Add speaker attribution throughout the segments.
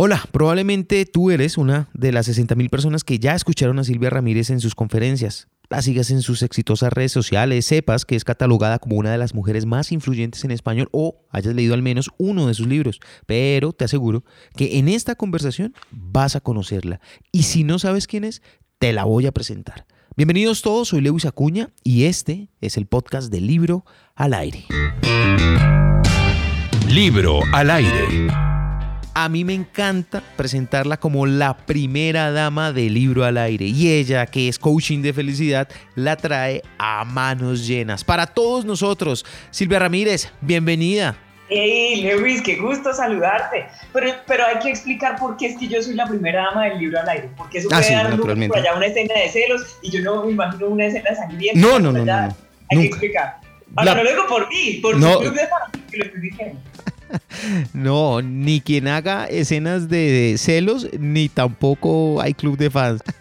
Speaker 1: Hola, probablemente tú eres una de las 60.000 personas que ya escucharon a Silvia Ramírez en sus conferencias. La sigas en sus exitosas redes sociales, sepas que es catalogada como una de las mujeres más influyentes en español o hayas leído al menos uno de sus libros, pero te aseguro que en esta conversación vas a conocerla y si no sabes quién es, te la voy a presentar. Bienvenidos todos, soy Lewis Acuña y este es el podcast del libro al aire.
Speaker 2: Libro al aire.
Speaker 1: A mí me encanta presentarla como la primera dama del libro al aire y ella, que es coaching de felicidad, la trae a manos llenas. Para todos nosotros, Silvia Ramírez, bienvenida.
Speaker 3: Hey, Lewis, qué gusto saludarte. Pero, pero hay que explicar por qué es que yo soy la primera dama del libro al aire. Porque eso
Speaker 1: Ah,
Speaker 3: puede
Speaker 1: sí,
Speaker 3: dar por allá una escena de celos y yo no me imagino una escena sangrienta.
Speaker 1: No, no, no,
Speaker 3: ¿verdad?
Speaker 1: no, no,
Speaker 3: Hay que
Speaker 1: nunca.
Speaker 3: explicar. Ahora,
Speaker 1: La-
Speaker 3: no lo digo por mí, por
Speaker 1: No.
Speaker 3: su club de fans, que lo estoy diciendo.
Speaker 1: No, ni quien haga escenas de celos, ni tampoco hay club de fans.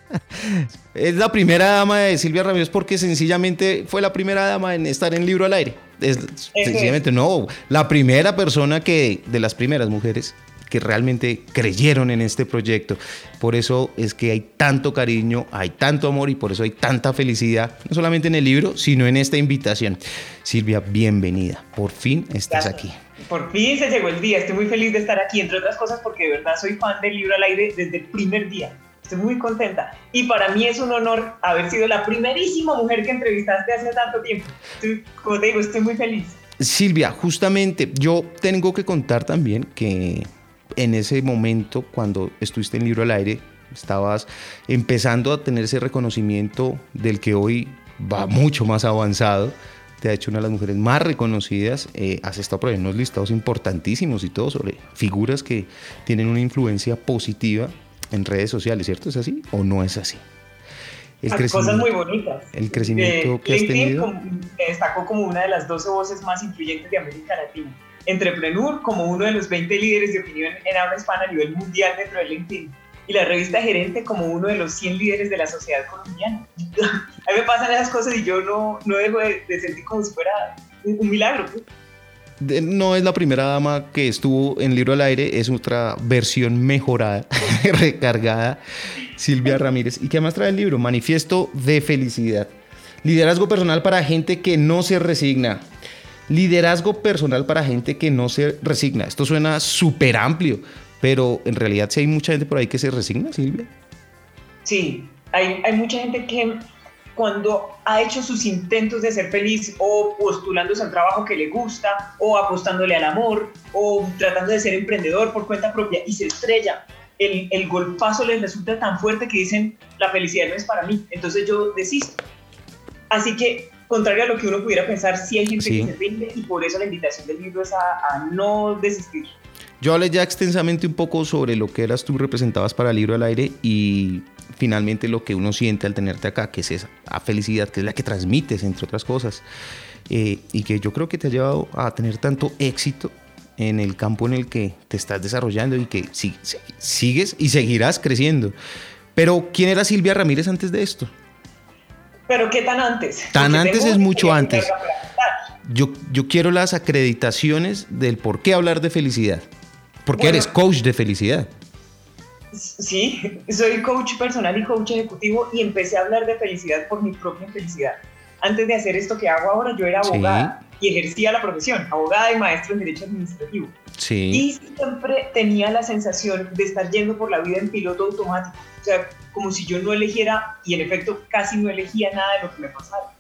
Speaker 1: Es la primera dama de Silvia Ramírez porque sencillamente fue la primera dama en estar en libro al aire. Es, sencillamente no, la primera persona que, de las primeras mujeres que realmente creyeron en este proyecto. Por eso es que hay tanto cariño, hay tanto amor y por eso hay tanta felicidad, no solamente en el libro, sino en esta invitación. Silvia, bienvenida. Por fin estás
Speaker 3: Gracias.
Speaker 1: aquí.
Speaker 3: Por fin se llegó el día. Estoy muy feliz de estar aquí, entre otras cosas porque de verdad soy fan del libro al aire desde el primer día. Estoy muy contenta. Y para mí es un honor haber sido la primerísima mujer que entrevistaste hace tanto tiempo. Estoy- como te digo, estoy muy feliz.
Speaker 1: Silvia, justamente yo tengo que contar también que en ese momento, cuando estuviste en Libro al Aire, estabas empezando a tener ese reconocimiento del que hoy va mucho más avanzado. Te ha hecho una de las mujeres más reconocidas. eh, has estado por ahí en unos listados importantísimos y todo sobre figuras que tienen una influencia positiva en redes sociales, ¿cierto? ¿Es así o no es así? El
Speaker 3: Cosas muy bonitas.
Speaker 1: el crecimiento
Speaker 3: Eh,
Speaker 1: que has
Speaker 3: LinkedIn
Speaker 1: tenido.
Speaker 3: como- destacó como una de las 12 voces más influyentes de América Latina. Entrepreneur como uno de los 20 líderes de opinión en habla hispana a nivel mundial dentro de LinkedIn. Y la revista Gerente como uno de los 100 líderes de la sociedad colombiana. A mí me pasan esas cosas y yo no, no dejo de, sentir como si fuera un, milagro.
Speaker 1: No es la primera dama que estuvo en Libro al Aire, es otra versión mejorada, recargada, Silvia Ramírez. ¿Y qué más trae el libro? Manifiesto de felicidad. Liderazgo personal para gente que no se resigna. Liderazgo personal para gente que no se resigna. Esto suena súper amplio, pero en realidad sí hay mucha gente por ahí que se resigna, Silvia.
Speaker 3: Sí, hay, hay mucha gente que cuando ha hecho sus intentos de ser feliz o postulándose al trabajo que le gusta o apostándole al amor o tratando de ser emprendedor por cuenta propia y se estrella, el, el golpazo les resulta tan fuerte que dicen la felicidad no es para mí, entonces yo desisto. Así que, contrario a lo que uno pudiera pensar, sí hay gente
Speaker 1: Sí.
Speaker 3: que se rinde y por eso la invitación del libro es a, a no desistir.
Speaker 1: Yo hablé ya extensamente un poco sobre lo que eras tú representabas para Libro al Aire y finalmente lo que uno siente al tenerte acá, que es esa felicidad, que es la que transmites, entre otras cosas, eh, y que yo creo que te ha llevado a tener tanto éxito en el campo en el que te estás desarrollando y que si- si- sigues y seguirás creciendo. Pero, ¿quién era Silvia Ramírez antes de esto?
Speaker 3: Pero ¿qué tan antes?
Speaker 1: Tan
Speaker 3: Porque
Speaker 1: antes es mucho antes. Yo, yo quiero las acreditaciones del por qué hablar de felicidad. Porque
Speaker 3: Bueno.
Speaker 1: eres coach de felicidad.
Speaker 3: Sí, soy coach personal y coach ejecutivo y empecé a hablar de felicidad por mi propia felicidad. Antes de hacer esto que hago ahora, yo era
Speaker 1: Sí.
Speaker 3: abogada y ejercía la profesión, abogada y maestra en Derecho Administrativo.
Speaker 1: Sí.
Speaker 3: Y siempre tenía la sensación de estar yendo por la vida en piloto automático, o sea, como si yo no eligiera, y en efecto casi no elegía nada de lo que me pasaba.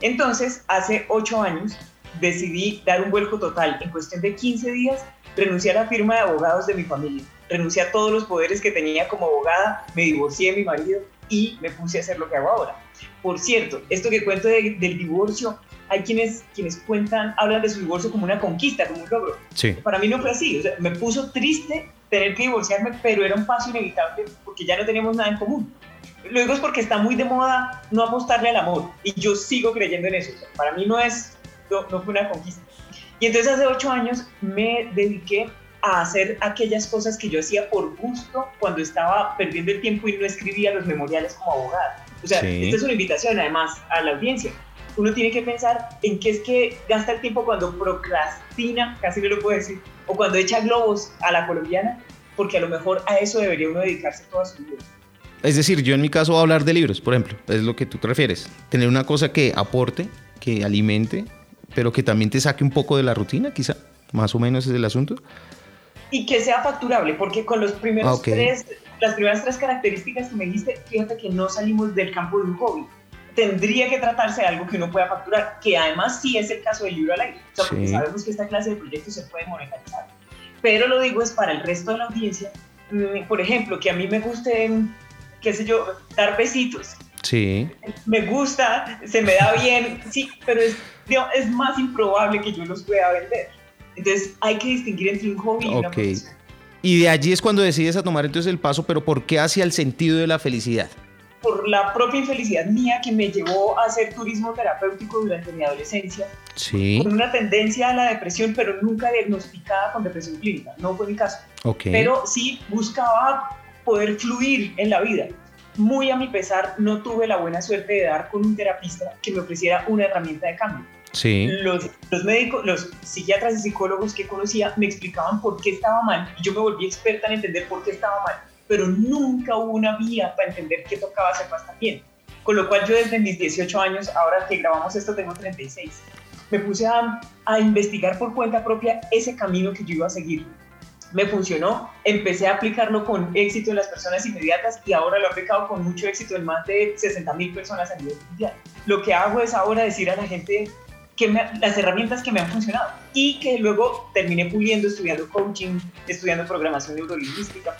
Speaker 3: Entonces, hace ocho años, decidí dar un vuelco total. En cuestión de 15 días, renuncié a la firma de abogados de mi familia, renuncié a todos los poderes que tenía como abogada, me divorcié de mi marido y me puse a hacer lo que hago ahora. Por cierto, esto que cuento de- del divorcio, hay quienes, quienes cuentan, hablan de su divorcio como una conquista, como un logro.
Speaker 1: Sí.
Speaker 3: Para mí no fue así, o sea, me puso triste tener que divorciarme, pero era un paso inevitable porque ya no teníamos nada en común. Lo digo es porque está muy de moda no apostarle al amor y yo sigo creyendo en eso. o sea, para mí no es, no, no fue una conquista. Y entonces hace ocho años me dediqué a hacer aquellas cosas que yo hacía por gusto cuando estaba perdiendo el tiempo y no escribía los memoriales como abogada. O sea,
Speaker 1: Sí.
Speaker 3: esta es una invitación además a la audiencia. Uno tiene que pensar en qué es que gasta el tiempo cuando procrastina, casi no lo puedo decir, o cuando echa globos a la colombiana porque a lo mejor a eso debería uno dedicarse toda su vida.
Speaker 1: Es decir, yo en mi caso voy a hablar de libros, por ejemplo, es lo que tú te refieres. Tener una cosa que aporte, que alimente, pero que también te saque un poco de la rutina, quizá. Más o menos es el asunto.
Speaker 3: Y que sea facturable, porque con los primeros
Speaker 1: Ok.
Speaker 3: tres, las primeras tres características que me dijiste, fíjate que no salimos del campo de un hobby. Tendría que tratarse de algo que uno pueda facturar, que además sí es el caso del libro al aire. O sea, porque
Speaker 1: Sí.
Speaker 3: sabemos que esta clase de proyectos se puede monetizar. Pero lo digo es para el resto de la audiencia. mm, Por ejemplo, que a mí me guste, qué sé yo, dar besitos.
Speaker 1: Sí.
Speaker 3: Me gusta, se me da bien, sí, pero es, es más improbable que yo los pueda vender. Entonces hay que distinguir entre un hobby y una profesión.
Speaker 1: Y de allí es cuando decides a tomar entonces el paso, pero ¿por qué hacia el sentido de la felicidad?
Speaker 3: por la propia infelicidad mía que me llevó a hacer turismo terapéutico durante mi adolescencia,
Speaker 1: Sí.
Speaker 3: con una tendencia a la depresión, pero nunca diagnosticada con depresión clínica, no fue mi caso,
Speaker 1: Ok.
Speaker 3: pero sí buscaba poder fluir en la vida. Muy a mi pesar, no tuve la buena suerte de dar con un terapista que me ofreciera una herramienta de cambio.
Speaker 1: Sí.
Speaker 3: Los, los médicos, los psiquiatras y psicólogos que conocía me explicaban por qué estaba mal y yo me volví experta en entender por qué estaba mal, pero nunca hubo una vía para entender qué tocaba hacer para estar bien. Con lo cual yo desde mis 18 años, ahora que grabamos esto tengo 36, me puse a, a investigar por cuenta propia ese camino que yo iba a seguir. Me funcionó, empecé a aplicarlo con éxito en las personas inmediatas y ahora lo he aplicado con mucho éxito en más de 60 mil personas a nivel mundial. Lo que hago es ahora decir a la gente que me- las herramientas que me han funcionado y que luego terminé puliendo estudiando coaching, estudiando programación neurolingüística.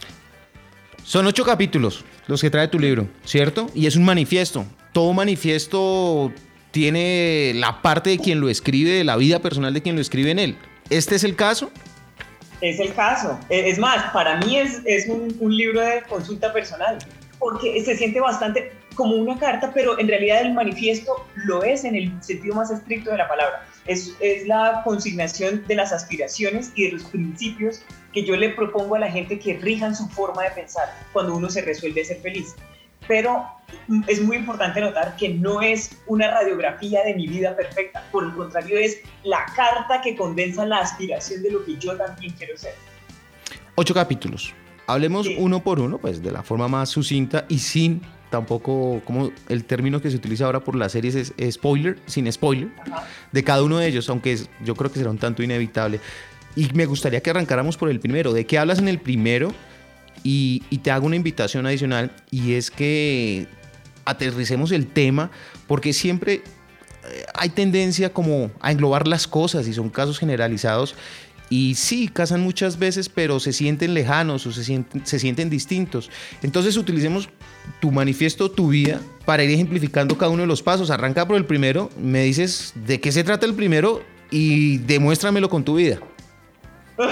Speaker 1: Son ocho capítulos los que trae tu libro, ¿cierto? Y es un manifiesto. Todo manifiesto tiene la parte de quien lo escribe, de la vida personal de quien lo escribe en él. ¿Este es el caso?
Speaker 3: Es el caso. E- Es más, para mí es, es un, un libro de consulta personal, porque se siente bastante como una carta, pero en realidad el manifiesto lo es en el sentido más estricto de la palabra. Es, es la consignación de las aspiraciones y de los principios que yo le propongo a la gente que rijan su forma de pensar cuando uno se resuelve a ser feliz. Pero es muy importante notar que no es una radiografía de mi vida perfecta, por el contrario es la carta que condensa la aspiración de lo que yo también quiero ser.
Speaker 1: Ocho capítulos. Hablemos
Speaker 3: Sí.
Speaker 1: uno por uno, pues de la forma más sucinta y sin tampoco, como el término que se utiliza ahora por las series es, spoiler, sin spoiler,
Speaker 3: Ajá.
Speaker 1: de cada uno de ellos, aunque es- yo creo que será un tanto inevitable. Y me gustaría que arrancáramos por el primero. ¿De qué hablas en el primero? Y, y te hago una invitación adicional y es que aterricemos el tema porque siempre eh, hay tendencia como a englobar las cosas y son casos generalizados y sí, casan muchas veces, pero se sienten lejanos o se sienten, se sienten distintos. Entonces utilicemos tu manifiesto, tu vida, para ir ejemplificando cada uno de los pasos. Arranca por el primero, me dices de qué se trata el primero y demuéstramelo con tu vida.
Speaker 3: Uy,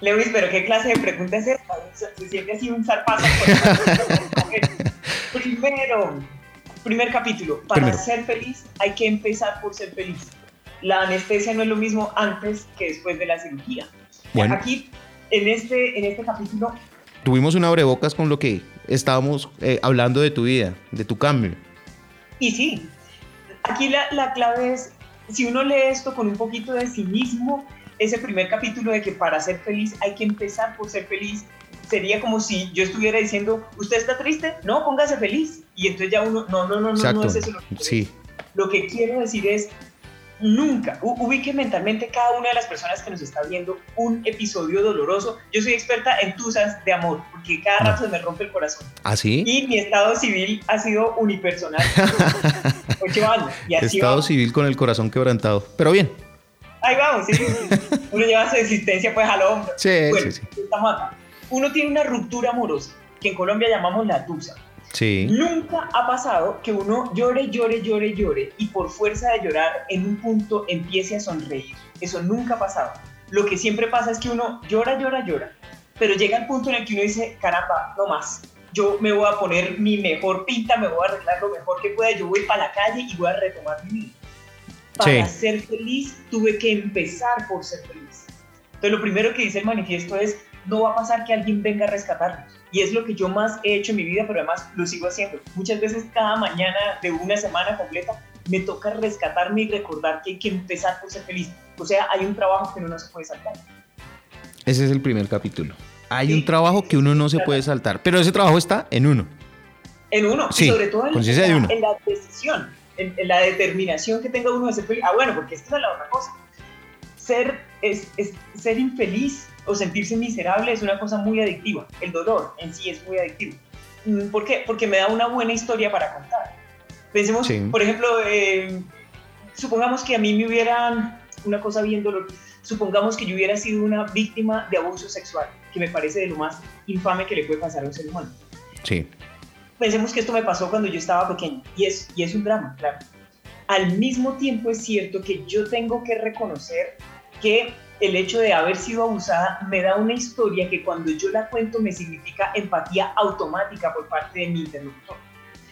Speaker 3: Lewis, pero ¿qué clase de pregunta es esta? Se, siente así un zarpazo. por- Primero, primer capítulo. Para
Speaker 1: Primero.
Speaker 3: ser feliz hay que empezar por ser feliz. La anestesia no es lo mismo antes que después de la cirugía.
Speaker 1: Bueno.
Speaker 3: Aquí, en este, en este capítulo,
Speaker 1: Tuvimos una abrebocas con lo que estábamos eh, hablando de tu vida, de tu cambio.
Speaker 3: Y sí, aquí la, la clave es, si uno lee esto con un poquito de cinismo, ese primer capítulo de que para ser feliz hay que empezar por ser feliz, sería como si yo estuviera diciendo, ¿usted está triste? No, póngase feliz. Y entonces ya uno, no, no, no, no,
Speaker 1: Exacto.
Speaker 3: no es eso lo que quiero
Speaker 1: Sí.
Speaker 3: Lo que quiero decir es, nunca, ubique mentalmente cada una de las personas que nos está viendo un episodio doloroso. Yo soy experta en tusas de amor, porque cada rato se me rompe el corazón.
Speaker 1: ¿Así?
Speaker 3: Y mi estado civil ha sido unipersonal. Ocho años. Y así
Speaker 1: Estado
Speaker 3: vamos.
Speaker 1: civil con el corazón quebrantado. Pero bien.
Speaker 3: Ahí vamos, sí. Uno lleva su existencia pues al hombro.
Speaker 1: Sí,
Speaker 3: Bueno,
Speaker 1: sí, sí.
Speaker 3: estamos acá. Uno tiene una ruptura amorosa, que en Colombia llamamos la tusa.
Speaker 1: Sí.
Speaker 3: Nunca ha pasado que uno llore, llore, llore, llore y por fuerza de llorar en un punto empiece a sonreír. Eso nunca ha pasado. Lo que siempre pasa es que uno llora, llora, llora, pero llega el punto en el que uno dice, caramba, no más. Yo me voy a poner mi mejor pinta, me voy a arreglar lo mejor que pueda, yo voy para la calle y voy a retomar mi vida. Para
Speaker 1: Sí.
Speaker 3: ser feliz tuve que empezar por ser feliz. Entonces lo primero que dice el manifiesto es, no va a pasar que alguien venga a rescatarnos. Y es lo que yo más he hecho en mi vida, pero además lo sigo haciendo. Muchas veces cada mañana de una semana completa me toca rescatarme y recordar que hay que empezar por ser feliz. O sea, hay un trabajo que uno no se puede saltar.
Speaker 1: Ese es el primer capítulo. hay un trabajo que uno no se puede saltar, pero ese trabajo está en uno.
Speaker 3: En uno,
Speaker 1: Sí,
Speaker 3: y sobre todo en, en
Speaker 1: de
Speaker 3: la,
Speaker 1: uno.
Speaker 3: en la decisión, en, en la determinación que tenga uno de ser feliz. Ah, bueno, porque esta es la otra cosa. Ser, es, es- ser infeliz o sentirse miserable es una cosa muy adictiva. El dolor en sí es muy adictivo. Mm, ¿Por qué? Porque me da una buena historia para contar. Pensemos,
Speaker 1: Sí.
Speaker 3: por ejemplo, eh, supongamos que a mí me hubieran, una cosa bien dolorosa, supongamos que yo hubiera sido una víctima de abuso sexual, que me parece de lo más infame que le puede pasar a un ser humano
Speaker 1: Sí.
Speaker 3: pensemos que esto me pasó cuando yo estaba pequeño y es, y es un drama, claro. Al mismo tiempo es cierto que yo tengo que reconocer que el hecho de haber sido abusada me da una historia que cuando yo la cuento me significa empatía automática por parte de mi interlocutor.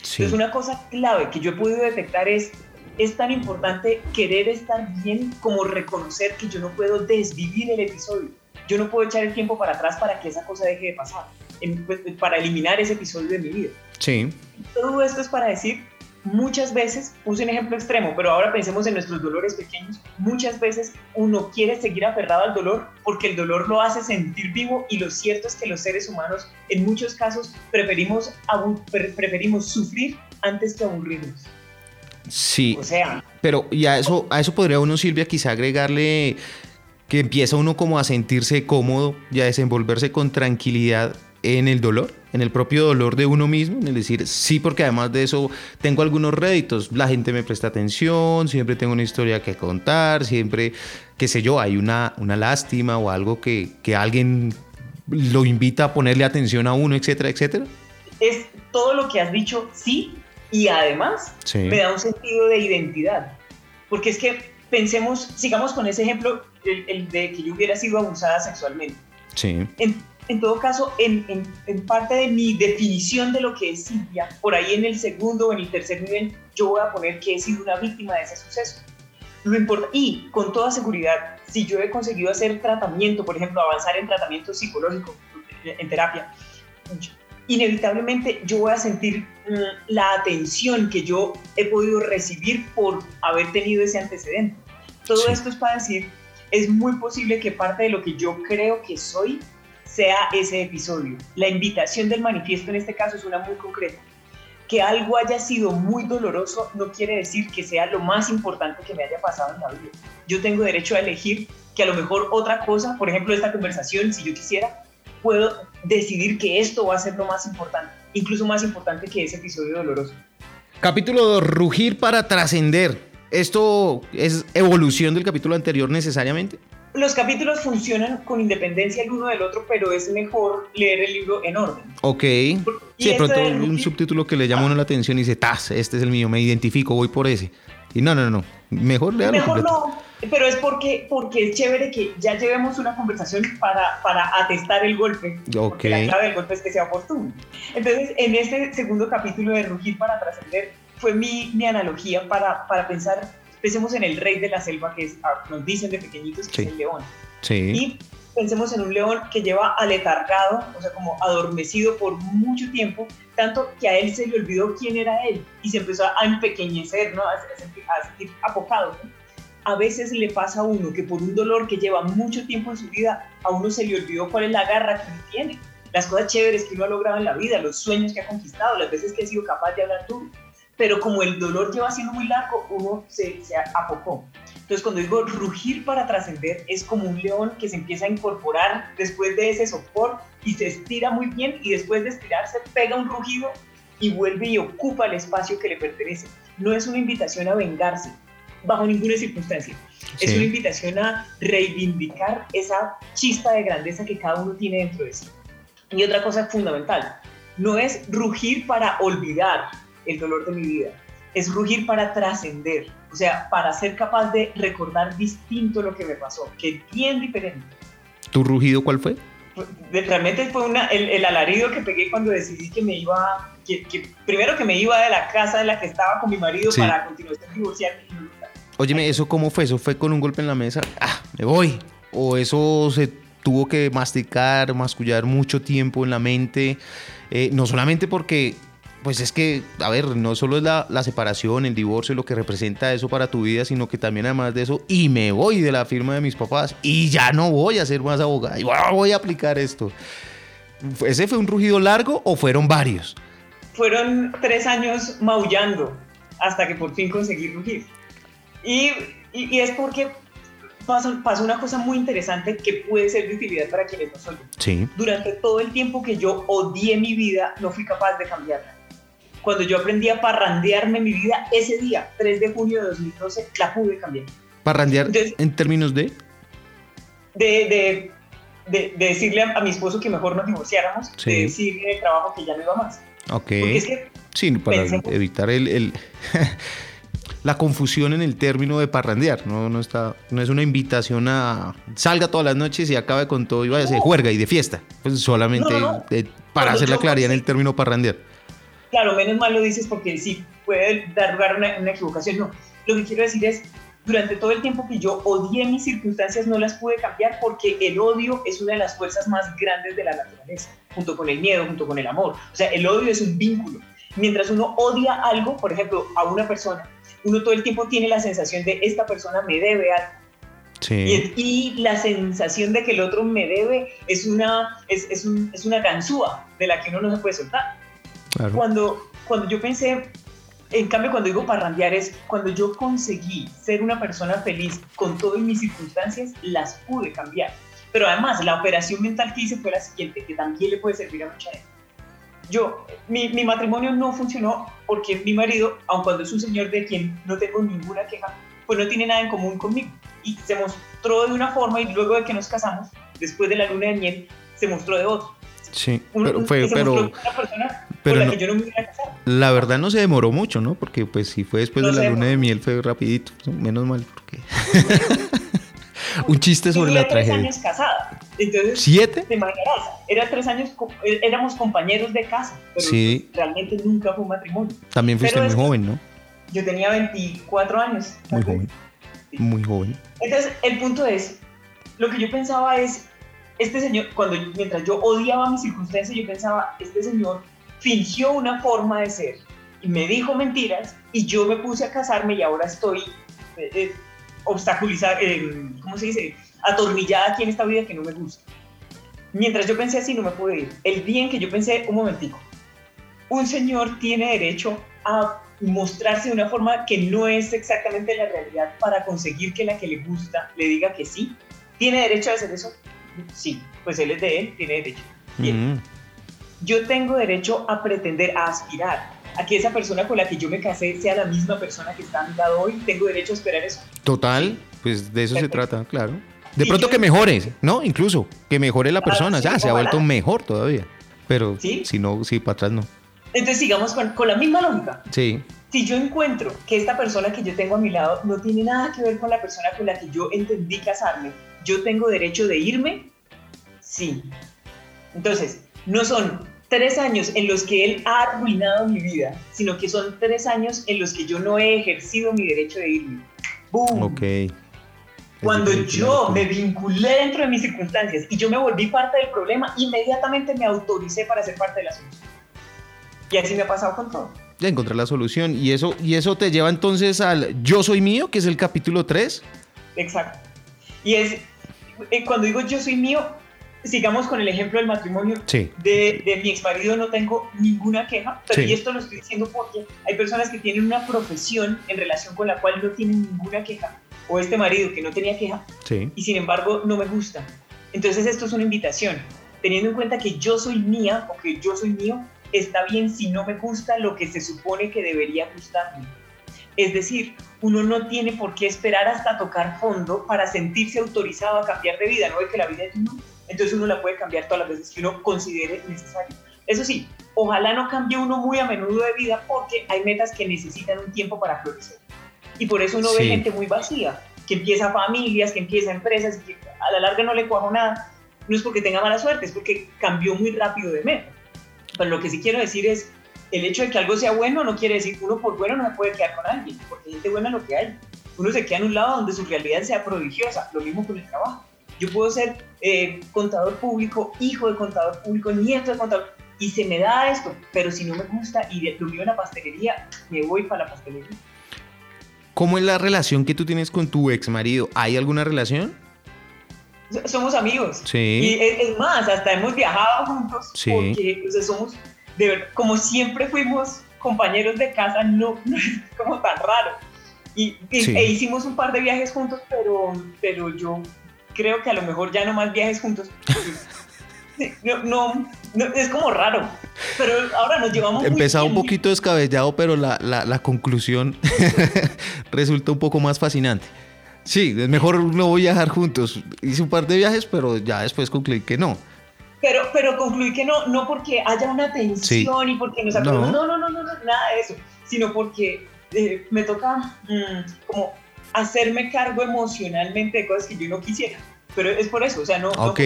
Speaker 1: Sí.
Speaker 3: Entonces una cosa clave que yo he podido detectar es, es tan importante querer estar bien como reconocer que yo no puedo desvivir el episodio. Yo no puedo echar el tiempo para atrás para que esa cosa deje de pasar, pues, para eliminar ese episodio de mi vida.
Speaker 1: Sí.
Speaker 3: Todo esto es para decir, muchas veces, puse un ejemplo extremo, pero ahora pensemos en nuestros dolores pequeños, muchas veces uno quiere seguir aferrado al dolor porque el dolor lo hace sentir vivo y lo cierto es que los seres humanos en muchos casos preferimos, preferimos sufrir antes que aburrirnos.
Speaker 1: Sí.
Speaker 3: O sea,
Speaker 1: Pero y a eso, a eso podría uno, Silvia, quizá agregarle que empieza uno como a sentirse cómodo y a desenvolverse con tranquilidad en el dolor, en el propio dolor de uno mismo, en el decir, sí, porque además de eso tengo algunos réditos, la gente me presta atención, siempre tengo una historia que contar, siempre, qué sé yo, hay una, una lástima o algo que, que alguien lo invita a ponerle atención a uno, etcétera, etcétera.
Speaker 3: es todo lo que has dicho, sí, y además
Speaker 1: Sí.
Speaker 3: me da un sentido de identidad. Porque es que pensemos, sigamos con ese ejemplo, el, el de que yo hubiera sido abusada sexualmente.
Speaker 1: Sí.
Speaker 3: En, en todo caso, en, en- en parte de mi definición de lo que es Silvia, por ahí en el segundo o en el tercer nivel, yo voy a poner que he sido una víctima de ese suceso. Lo importa, y con toda seguridad, si yo he conseguido hacer tratamiento, por ejemplo, avanzar en tratamiento psicológico, en terapia, inevitablemente yo voy a sentir mm, la atención que yo he podido recibir por haber tenido ese antecedente. Todo
Speaker 1: Sí.
Speaker 3: esto es para decir, es muy posible que parte de lo que yo creo que soy sea ese episodio. La invitación del manifiesto en este caso es una muy concreta. Que algo haya sido muy doloroso no quiere decir que sea lo más importante que me haya pasado en la vida. Yo tengo derecho a elegir que a lo mejor otra cosa, por ejemplo esta conversación, si yo quisiera, puedo decidir que esto va a ser lo más importante, incluso más importante que ese episodio doloroso.
Speaker 1: Capítulo 2, rugir para trascender. ¿Esto es evolución del capítulo anterior necesariamente?
Speaker 3: Los capítulos funcionan con independencia el uno del otro, pero es mejor leer el libro en orden.
Speaker 1: Ok.
Speaker 3: Y
Speaker 1: Sí, de pronto
Speaker 3: de
Speaker 1: un subtítulo que le llama uno la atención y dice, ¡tas! Este es el mío, me identifico, voy por ese. Y no, no, no. Mejor léalo
Speaker 3: Mejor
Speaker 1: completo.
Speaker 3: no, pero es porque, porque es chévere que ya llevemos una conversación para, para atestar el golpe.
Speaker 1: Ok.
Speaker 3: Porque la clave del golpe es que sea oportuno. Entonces, en este segundo capítulo de Rugir para trascender, fue mi, mi analogía para, para pensar, pensemos en el rey de la selva, que es, ah, nos dicen de pequeñitos, que
Speaker 1: Sí.
Speaker 3: es el león.
Speaker 1: Sí.
Speaker 3: Y pensemos en un león que lleva aletargado, o sea, como adormecido por mucho tiempo, tanto que a él se le olvidó quién era él y se empezó a empequeñecer, ¿no? A, sentir, a sentir apocado. ¿no? A veces le pasa a uno que por un dolor que lleva mucho tiempo en su vida, a uno se le olvidó cuál es la garra que tiene, las cosas chéveres que uno ha logrado en la vida, los sueños que ha conquistado, las veces que ha sido capaz de hablar duro. Pero como el dolor lleva siendo muy largo, uno se, se apocó. Entonces, cuando digo rugir para trascender, es como un león que se empieza a incorporar después de ese sopor y se estira muy bien y después de estirarse pega un rugido y vuelve y ocupa el espacio que le pertenece. No es una invitación a vengarse, bajo ninguna circunstancia. Es
Speaker 1: Sí.
Speaker 3: una invitación a reivindicar esa chispa de grandeza que cada uno tiene dentro de sí. Y otra cosa fundamental, no es rugir para olvidar el dolor de mi vida, es rugir para trascender, o sea, para ser capaz de recordar distinto lo que me pasó, que es bien diferente.
Speaker 1: ¿Tu rugido cuál fue?
Speaker 3: De- Realmente fue una, el, el alarido que pegué cuando decidí que me iba, que, que primero que me iba de la casa en la que estaba con mi marido
Speaker 1: Sí.
Speaker 3: para continuación divorciarme.
Speaker 1: Óyeme, ¿eso cómo fue? ¿Eso fue con un golpe en la mesa? ¡Ah, me voy! ¿O eso se tuvo que masticar, mascullar mucho tiempo en la mente? Eh, no solamente porque pues es que, a ver, no solo es la, la separación, el divorcio, lo que representa eso para tu vida, sino que también además de eso, y me voy de la firma de mis papás y ya no voy a ser más abogada, y voy a aplicar esto. ¿Ese fue un rugido largo o fueron varios?
Speaker 3: Fueron tres años maullando hasta que por fin conseguí rugir. Y, y, es porque pasó, pasó, una cosa muy interesante que puede ser de utilidad para quienes no son.
Speaker 1: Sí.
Speaker 3: Durante todo el tiempo que yo odié mi vida, no fui capaz de cambiarla. Cuando yo aprendí a parrandearme mi vida, ese día, 3 de junio de 2012, la pude cambiar.
Speaker 1: ¿Parrandear en términos de?
Speaker 3: De, de, de, decirle a, mi esposo que mejor nos divorciáramos, de decirle el trabajo que ya no iba más.
Speaker 1: Ok. Porque es que sí, para evitar el, el la confusión en el término de parrandear. No, no, está, no es una invitación a salga todas las noches y acabe con todo y vaya a juerga y de fiesta. Pues solamente para hacer la claridad en el término parrandear.
Speaker 3: Claro, menos mal lo dices porque sí puede dar lugar a una, una equivocación. No, lo que quiero decir es, durante todo el tiempo que yo odié mis circunstancias no las pude cambiar porque el odio es una de las fuerzas más grandes de la naturaleza, junto con el miedo, junto con el amor. O sea, el odio es un vínculo. Mientras uno odia algo, por ejemplo, a una persona, uno todo el tiempo tiene la sensación de esta persona me debe algo.
Speaker 1: Sí.
Speaker 3: Y, la sensación de que el otro me debe es una, es, es, un, es una ganzúa de la que uno no se puede soltar. Cuando, cuando yo pensé, en cambio cuando digo parrandear es cuando yo conseguí ser una persona feliz con todas mis circunstancias, las pude cambiar. Pero además, la operación mental que hice fue la siguiente, que también le puede servir a mucha gente. Yo, mi, mi matrimonio no funcionó porque mi marido, aun cuando es un señor de quien no tengo ninguna queja, pues no tiene nada en común conmigo. Y se mostró de una forma y luego de que nos casamos, después de la luna de miel, se mostró de otra.
Speaker 1: Sí, pero fue, pero, pero la, la verdad no se demoró mucho, ¿no? Porque pues si fue después de la luna de miel fue rapidito, menos mal, porque un chiste sobre la tragedia.
Speaker 3: años casada. Entonces,
Speaker 1: ¿Siete?
Speaker 3: Te imaginarás, era tres años, eh, éramos compañeros de casa, pero sí. realmente nunca fue un matrimonio.
Speaker 1: También fuiste muy joven, ¿no?
Speaker 3: Yo tenía 24 años.
Speaker 1: Muy joven. Muy joven.
Speaker 3: Entonces, el punto es, lo que yo pensaba es, este señor, cuando mientras yo odiaba mis circunstancias, yo pensaba, este señor fingió una forma de ser y me dijo mentiras y yo me puse a casarme y ahora estoy eh, eh, obstaculizada, eh, ¿cómo se dice? Atornillada aquí en esta vida que no me gusta. Mientras yo pensé así, no me pude ir. El día en que yo pensé, un momentico, un señor tiene derecho a mostrarse de una forma que no es exactamente la realidad para conseguir que la que le gusta le diga que sí. ¿Tiene derecho a hacer eso? Sí, pues él es de él, tiene derecho. Bien. Mm. Yo tengo derecho a pretender, a aspirar a que esa persona con la que yo me casé sea la misma persona que está a mi lado hoy. ¿Tengo derecho a esperar eso?
Speaker 1: Total, pues de eso se trata, claro. De pronto que mejore, ¿no? Incluso, que mejore la persona, ya, se ha vuelto mejor todavía. Pero si no, sí, para atrás no.
Speaker 3: Entonces sigamos con, con la misma lógica.
Speaker 1: Sí.
Speaker 3: Si yo encuentro que esta persona que yo tengo a mi lado no tiene nada que ver con la persona con la que yo entendí casarme, ¿yo tengo derecho de irme? Sí. Entonces, no son tres años en los que él ha arruinado mi vida, sino que son tres años en los que yo no he ejercido mi derecho de irme. ¡Boom!
Speaker 1: Ok.
Speaker 3: Cuando yo me vinculé dentro de mis circunstancias y yo me volví parte del problema, inmediatamente me autoricé para ser parte de la solución. Y así me ha pasado con todo.
Speaker 1: Ya encontré la solución. Y eso, y eso te lleva entonces al Yo soy mío, que es el capítulo 3.
Speaker 3: Exacto. Y es, eh, cuando digo yo soy mío, sigamos con el ejemplo del matrimonio. De, de, mi ex marido, no tengo ninguna queja, pero y esto lo estoy diciendo porque hay personas que tienen una profesión en relación con la cual no tienen ninguna queja, o este marido que no tenía queja, y sin embargo no me gusta. Entonces esto es una invitación, teniendo en cuenta que yo soy mía o que yo soy mío, está bien si no me gusta lo que se supone que debería gustarme. Es decir, uno no tiene por qué esperar hasta tocar fondo para sentirse autorizado a cambiar de vida, no es que la vida es uno entonces uno la puede cambiar todas las veces que uno considere necesario. Eso sí, ojalá no cambie uno muy a menudo de vida porque hay metas que necesitan un tiempo para florecer. Y por eso uno ve gente muy vacía, que empieza familias, que empieza empresas y que a la larga no le cuajo nada. No es porque tenga mala suerte, es porque cambió muy rápido de meta. Pero lo que sí quiero decir es, el hecho de que algo sea bueno no quiere decir que uno por bueno no se puede quedar con alguien, porque gente buena es lo que hay. Uno se queda en un lado donde su realidad sea prodigiosa, lo mismo con el trabajo. Yo puedo ser eh, contador público, hijo de contador público, nieto de contador, y se me da esto, pero si no me gusta y lo mío en la pastelería, me voy para la pastelería.
Speaker 1: ¿Cómo es la relación que tú tienes con tu ex marido? ¿Hay alguna relación?
Speaker 3: Somos amigos.
Speaker 1: Sí.
Speaker 3: Y es, más, hasta hemos viajado juntos. Sí. Porque o sea, somos, de como siempre fuimos compañeros de casa, no, es como tan raro. Y, e hicimos un par de viajes juntos, pero, pero yo creo que a lo mejor ya no más viajes juntos. no, no, es como raro. Pero ahora nos llevamos.
Speaker 1: Empezaba un poquito descabellado, pero la, la, conclusión resulta un poco más fascinante. Sí, es mejor no viajar juntos. Hice un par de viajes, pero ya después concluí que no.
Speaker 3: Pero, pero concluí que no, no porque haya una tensión y porque nos acordemos, no. no, no, no, no, nada de eso, sino porque eh, me toca mm, como hacerme cargo emocionalmente de cosas que yo no quisiera. Pero es por eso, o sea, no.
Speaker 1: Ok.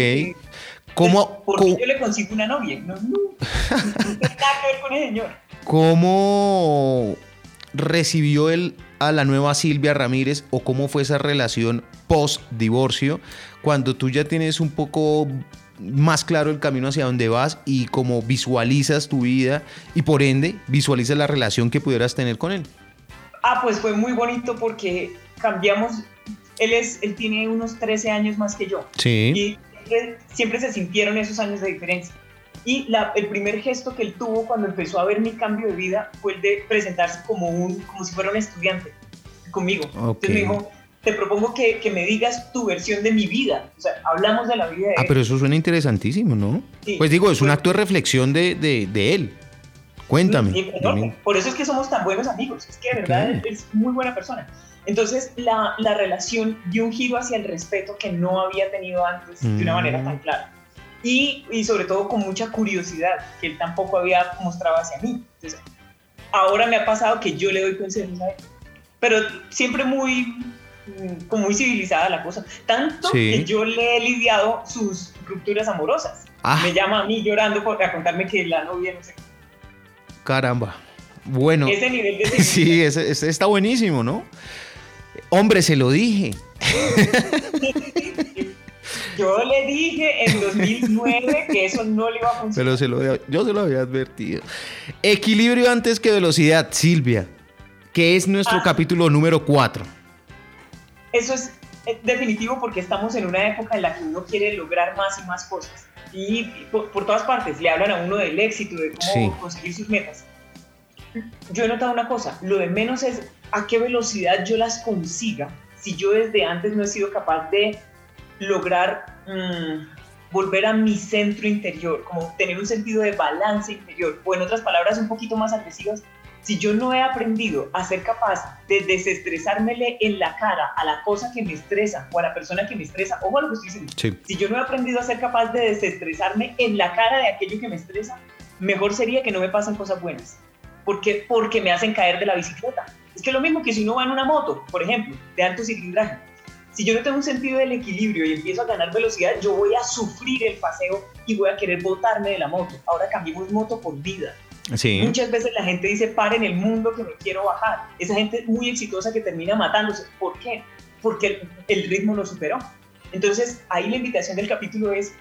Speaker 3: ¿Cómo, porque yo le consigo una novia? No, no. No tiene nada que ver con el señor.
Speaker 1: ¿Cómo recibió él a la nueva Silvia Ramírez o cómo fue esa relación post divorcio cuando tú ya tienes un poco más claro el camino hacia dónde vas y cómo visualizas tu vida y por ende visualizas la relación que pudieras tener con él?
Speaker 3: Ah, pues fue muy bonito porque cambiamos, él, es, él tiene unos 13 años más que yo.
Speaker 1: Sí.
Speaker 3: Y siempre, se sintieron esos años de diferencia. Y la, el primer gesto que él tuvo cuando empezó a ver mi cambio de vida fue el de presentarse como, un, como si fuera un estudiante conmigo. Entonces me dijo, te propongo que, que, me digas tu versión de mi vida. O sea, hablamos de la vida de
Speaker 1: Ah, pero eso suena interesantísimo, ¿no? pues digo, es un acto de reflexión de, de, de él. Cuéntame.
Speaker 3: por eso es que somos tan buenos amigos. Es que de verdad es muy buena persona. Entonces, la, la, relación dio un giro hacia el respeto que no había tenido antes de una manera tan mm. clara. Y, y, sobre todo con mucha curiosidad que él tampoco había mostrado hacia mí. Entonces, ahora me ha pasado que yo le doy consejos a él. Pero siempre muy, mm, como muy civilizada la cosa. Tanto que yo le he lidiado sus rupturas amorosas. Ah. Me llama a mí llorando por, a contarme que la novia no sé.
Speaker 1: Caramba. Bueno.
Speaker 3: Ese nivel de
Speaker 1: Sí, ese, ese está buenísimo, ¿no? Hombre, se lo dije.
Speaker 3: Yo le dije en 2009 que eso no le iba a funcionar.
Speaker 1: Pero se lo, yo se lo había advertido. Equilibrio antes que velocidad, Silvia, que es nuestro ah. capítulo número 4.
Speaker 3: Eso es definitivo porque estamos en una época en la que uno quiere lograr más y más cosas. Y por, todas partes le hablan a uno del éxito, de cómo conseguir sus metas. Yo he notado una cosa, lo de menos es a qué velocidad yo las consiga si yo desde antes no he sido capaz de lograr mm, volver a mi centro interior, como tener un sentido de balance interior, o en otras palabras un poquito más agresivas, si yo no he aprendido a ser capaz de desestresármele en la cara a la cosa que me estresa o a la persona que me estresa, o a lo que estoy diciendo, si yo no he aprendido a ser capaz de desestresarme en la cara de aquello que me estresa, mejor sería que no me pasen cosas buenas, porque, porque me hacen caer de la bicicleta es que es lo mismo que si uno va en una moto, por ejemplo, de alto cilindraje. Si yo no tengo un sentido del equilibrio y empiezo a ganar velocidad, yo voy a sufrir el paseo y voy a querer botarme de la moto. Ahora cambiemos moto por vida.
Speaker 1: Sí.
Speaker 3: Muchas veces la gente dice, en el mundo que me quiero bajar. Esa gente muy exitosa que termina matándose. ¿Por qué? Porque el, el ritmo lo superó. Entonces, ahí la invitación del capítulo es,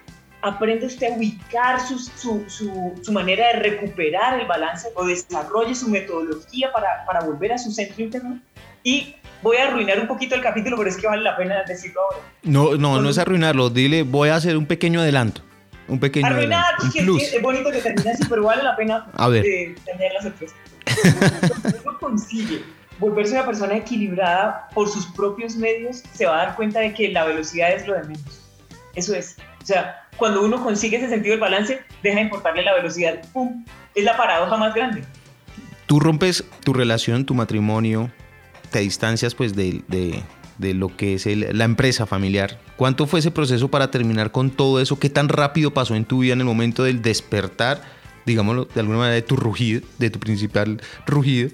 Speaker 3: aprende usted a ubicar su, su, su, manera de recuperar el balance o desarrolle su metodología para, para, volver a su centro interno. Y voy a arruinar un poquito el capítulo, pero es que vale la pena decirlo ahora.
Speaker 1: No, no, no es arruinarlo. Dile, voy a hacer un pequeño adelanto. Un pequeño
Speaker 3: Arruinar,
Speaker 1: adelanto.
Speaker 3: Es, es, bonito que termine así, pero vale la pena
Speaker 1: a ver.
Speaker 3: Eh, tener la sorpresa. Cuando uno consigue volverse una persona equilibrada por sus propios medios, se va a dar cuenta de que la velocidad es lo de menos. Eso es. O sea, cuando uno consigue ese sentido del balance, deja de importarle la velocidad. ¡Pum! Es la paradoja más grande.
Speaker 1: Tú rompes tu relación, tu matrimonio, te distancias pues de, de, lo que es la empresa familiar. ¿Cuánto fue ese proceso para terminar con todo eso? ¿Qué tan rápido pasó en tu vida en el momento del despertar, digámoslo de alguna manera, de tu rugido, de tu principal rugido?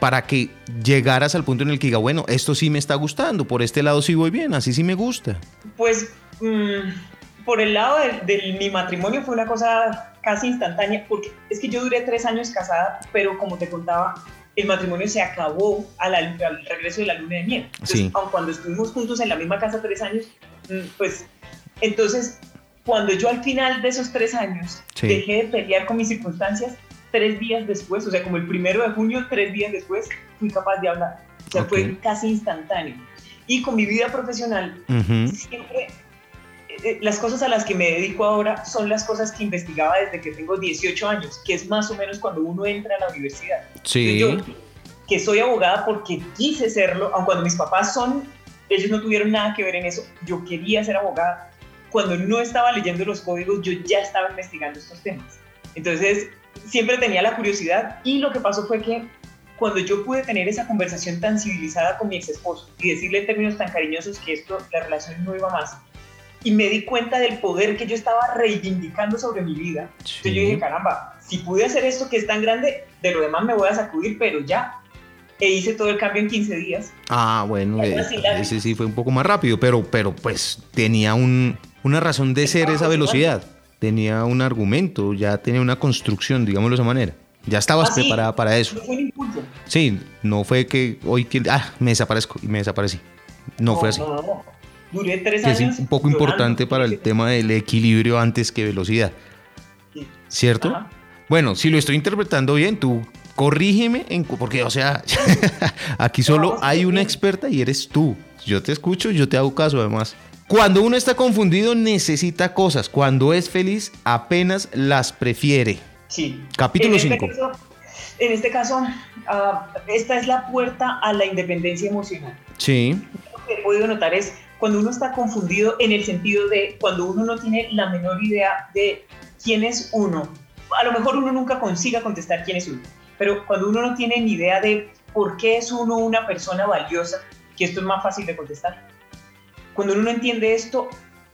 Speaker 1: para que llegaras al punto en el que diga, bueno, esto sí me está gustando, por este lado sí voy bien, así sí me gusta.
Speaker 3: Pues mm, por el lado de, mi matrimonio fue una cosa casi instantánea, porque es que yo duré tres años casada, pero como te contaba, el matrimonio se acabó al regreso de la luna de miel. Entonces,
Speaker 1: sí.
Speaker 3: aun cuando estuvimos juntos en la misma casa tres años, mm, pues entonces cuando yo al final de esos tres años dejé de pelear con mis circunstancias, tres días después, o sea, como el primero de junio, tres días después, fui capaz de hablar. O sea, fue casi instantáneo. Y con mi vida profesional, siempre eh, eh, las cosas a las que me dedico ahora son las cosas que investigaba desde que tengo 18 años, que es más o menos cuando uno entra a la universidad.
Speaker 1: Sí.
Speaker 3: Yo, que soy abogada porque quise serlo, aun cuando mis papás son, ellos no tuvieron nada que ver en eso, yo quería ser abogada. Cuando no estaba leyendo los códigos, yo ya estaba investigando estos temas. Entonces, siempre tenía la curiosidad y lo que pasó fue que cuando yo pude tener esa conversación tan civilizada con mi ex esposo y decirle en términos tan cariñosos que esto, la relación no iba más, y me di cuenta del poder que yo estaba reivindicando sobre mi vida, entonces yo dije, caramba, si pude hacer esto que es tan grande, de lo demás me voy a sacudir, pero ya. E hice todo el cambio en 15 días.
Speaker 1: Ah, bueno, eh, ese sí fue un poco más rápido, pero, pero pues tenía un, una razón de ser esa velocidad tenía un argumento, ya tenía una construcción, digámoslo de esa manera. Ya estabas ah, preparada para eso.
Speaker 3: No fue un impulso.
Speaker 1: Sí, no fue que hoy que ah, me desaparezco y me desaparecí. No, fue así. No,
Speaker 3: Duré tres años.
Speaker 1: Es un poco importante para el tema del equilibrio antes que velocidad. ¿Cierto? Bueno, si lo estoy interpretando bien, tú corrígeme, en, porque, o sea, aquí solo hay una experta y eres tú. Yo te escucho, yo te hago caso además. Cuando uno está confundido necesita cosas. Cuando es feliz apenas las prefiere.
Speaker 3: Sí.
Speaker 1: Capítulo 5.
Speaker 3: Este en este caso, ah, esta es la puerta a la independencia emocional.
Speaker 1: Sí.
Speaker 3: Lo que he podido notar es cuando uno está confundido en el sentido de cuando uno no tiene la menor idea de quién es uno. A lo mejor uno nunca consiga contestar quién es uno, pero cuando uno no tiene ni idea de por qué es uno una persona valiosa, que esto es más fácil de contestar cuando uno no entiende esto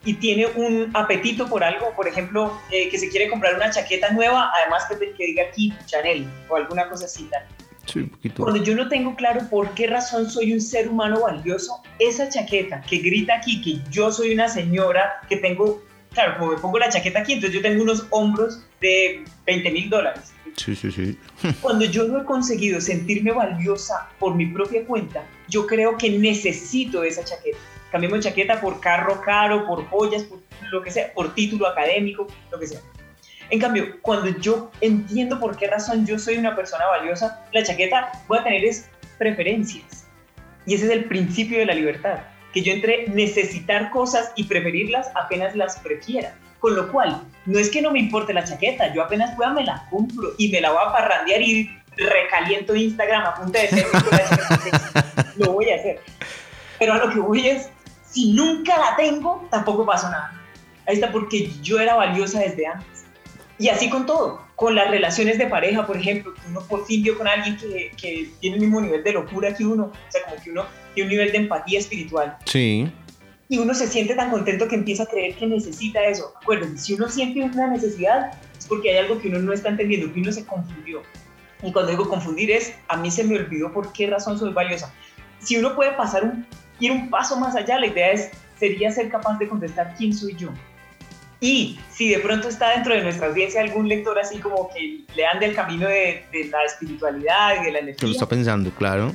Speaker 3: y tiene un apetito por algo, por ejemplo, eh, que se quiere comprar una chaqueta nueva, además que, que diga aquí Chanel o alguna cosa así
Speaker 1: Sí,
Speaker 3: Cuando yo no tengo claro por qué razón soy un ser humano valioso, esa chaqueta que grita aquí que yo soy una señora, que tengo, claro, como me pongo la chaqueta aquí, entonces yo tengo unos hombros de 20 mil dólares.
Speaker 1: Sí, sí, sí.
Speaker 3: Cuando yo no he conseguido sentirme valiosa por mi propia cuenta, yo creo que necesito esa chaqueta cambiemos chaqueta por carro caro, por joyas, por lo que sea, por título académico, lo que sea. En cambio, cuando yo entiendo por qué razón yo soy una persona valiosa, la chaqueta voy a tener es preferencias. Y ese es el principio de la libertad, que yo entre necesitar cosas y preferirlas apenas las prefiera. Con lo cual, no es que no me importe la chaqueta, yo apenas pueda me la compro y me la voy a parrandear y recaliento Instagram a punta de ser lo voy a hacer. Pero a lo que voy es, si nunca la tengo, tampoco pasó nada. Ahí está, porque yo era valiosa desde antes. Y así con todo, con las relaciones de pareja, por ejemplo, que uno por fin vio con alguien que, que tiene el mismo nivel de locura que uno, o sea, como que uno tiene un nivel de empatía espiritual.
Speaker 1: Sí.
Speaker 3: Y uno se siente tan contento que empieza a creer que necesita eso. Acuérdense, si uno siente una necesidad, es porque hay algo que uno no está entendiendo, que uno se confundió. Y cuando digo confundir es, a mí se me olvidó por qué razón soy valiosa. Si uno puede pasar un ir un paso más allá, la idea es, sería ser capaz de contestar quién soy yo. Y si de pronto está dentro de nuestra audiencia algún lector así como que le ande el camino de, la espiritualidad y de la energía.
Speaker 1: Que lo está pensando, claro.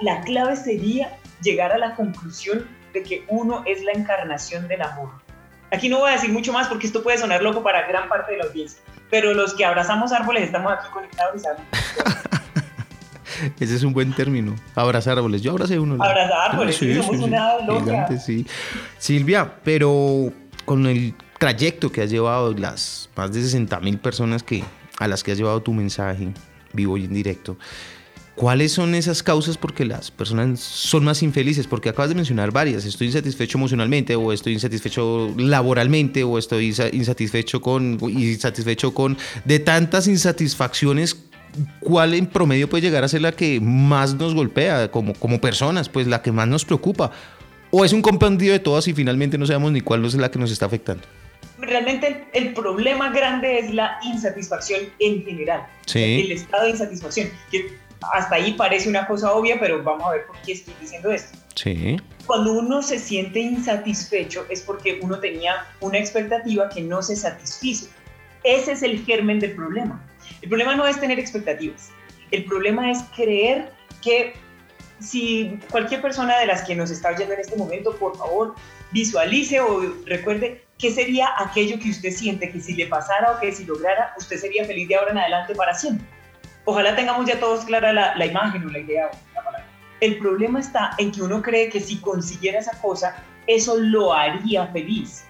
Speaker 3: La, la clave sería llegar a la conclusión de que uno es la encarnación del amor. Aquí no voy a decir mucho más porque esto puede sonar loco para gran parte de la audiencia, pero los que abrazamos árboles estamos aquí conectados y sabemos.
Speaker 1: Ese es un buen término. Abrazar árboles. Yo abracé uno.
Speaker 3: Abrazar árboles. Sí, somos una loca.
Speaker 1: sí. Silvia, pero con el trayecto que has llevado, las más de 60 mil personas que, a las que has llevado tu mensaje, vivo y en directo, ¿cuáles son esas causas porque las personas son más infelices? Porque acabas de mencionar varias. Estoy insatisfecho emocionalmente, o estoy insatisfecho laboralmente, o estoy insatisfecho con, insatisfecho con, de tantas insatisfacciones ¿cuál en promedio puede llegar a ser la que más nos golpea como, como personas, pues la que más nos preocupa? ¿O es un compendio de todas y finalmente no sabemos ni cuál es la que nos está afectando?
Speaker 3: Realmente el, problema grande es la insatisfacción en general.
Speaker 1: Sí.
Speaker 3: El estado de insatisfacción. Que hasta ahí parece una cosa obvia, pero vamos a ver por qué estoy diciendo esto.
Speaker 1: Sí.
Speaker 3: Cuando uno se siente insatisfecho es porque uno tenía una expectativa que no se satisfizo. Ese es el germen del problema. El problema no es tener expectativas. El problema es creer que si cualquier persona de las que nos está oyendo en este momento, por favor, visualice o recuerde qué sería aquello que usted siente que si le pasara o que si lograra, usted sería feliz de ahora en adelante para siempre. Ojalá tengamos ya todos clara la, la imagen o la idea la palabra. El problema está en que uno cree que si consiguiera esa cosa, eso lo haría feliz.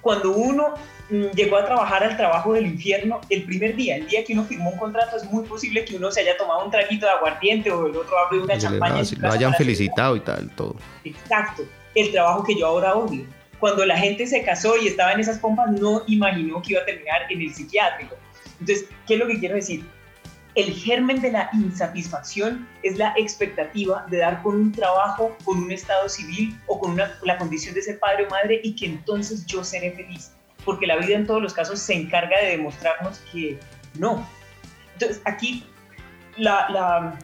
Speaker 3: Cuando uno mm, llegó a trabajar al trabajo del infierno, el primer día, el día que uno firmó un contrato, es muy posible que uno se haya tomado un traguito de aguardiente o el otro abre una champaña.
Speaker 1: lo hayan felicitado y tal, todo.
Speaker 3: Exacto, el trabajo que yo ahora odio. Cuando la gente se casó y estaba en esas pompas, no imaginó que iba a terminar en el psiquiátrico. Entonces, ¿qué es lo que quiero decir? el germen de la insatisfacción es la expectativa de dar con un trabajo, con un estado civil o con la condición de ser padre o madre y que entonces yo seré feliz. Porque la vida en todos los casos se encarga de demostrarnos que no. Entonces aquí la,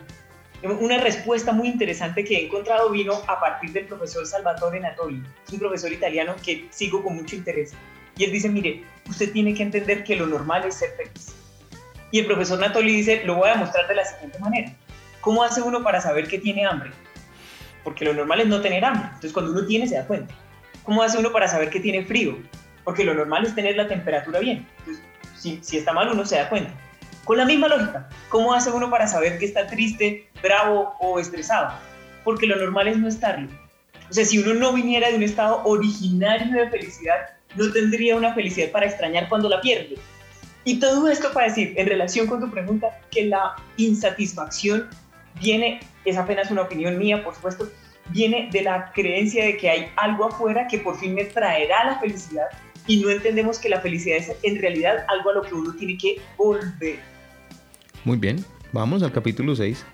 Speaker 3: una respuesta muy interesante que he encontrado vino a partir del profesor Salvatore Natoli, un profesor italiano que sigo con mucho interés. Y él dice, mire, usted tiene que entender que lo normal es ser feliz y el profesor Natoli dice, lo voy a demostrar de la siguiente manera. ¿Cómo hace uno para saber que tiene hambre? Porque lo normal es no tener hambre. Entonces cuando uno tiene se da cuenta. ¿Cómo hace uno para saber que tiene frío? Porque lo normal es tener la temperatura bien. Si, si está mal uno se da cuenta. Con la misma lógica, ¿cómo hace uno para saber que está triste, bravo o estresado? Porque lo normal es no estarlo. O sea, si uno no viniera de un estado originario de felicidad, no tendría una felicidad para extrañar cuando la pierde. Y todo esto para decir, en relación con tu pregunta, que la insatisfacción viene, es apenas una opinión mía, por supuesto, viene de la creencia de que hay algo afuera que por fin me traerá la felicidad y no entendemos que la felicidad es en realidad algo a lo que uno tiene que volver.
Speaker 1: Muy bien, vamos al capítulo 6.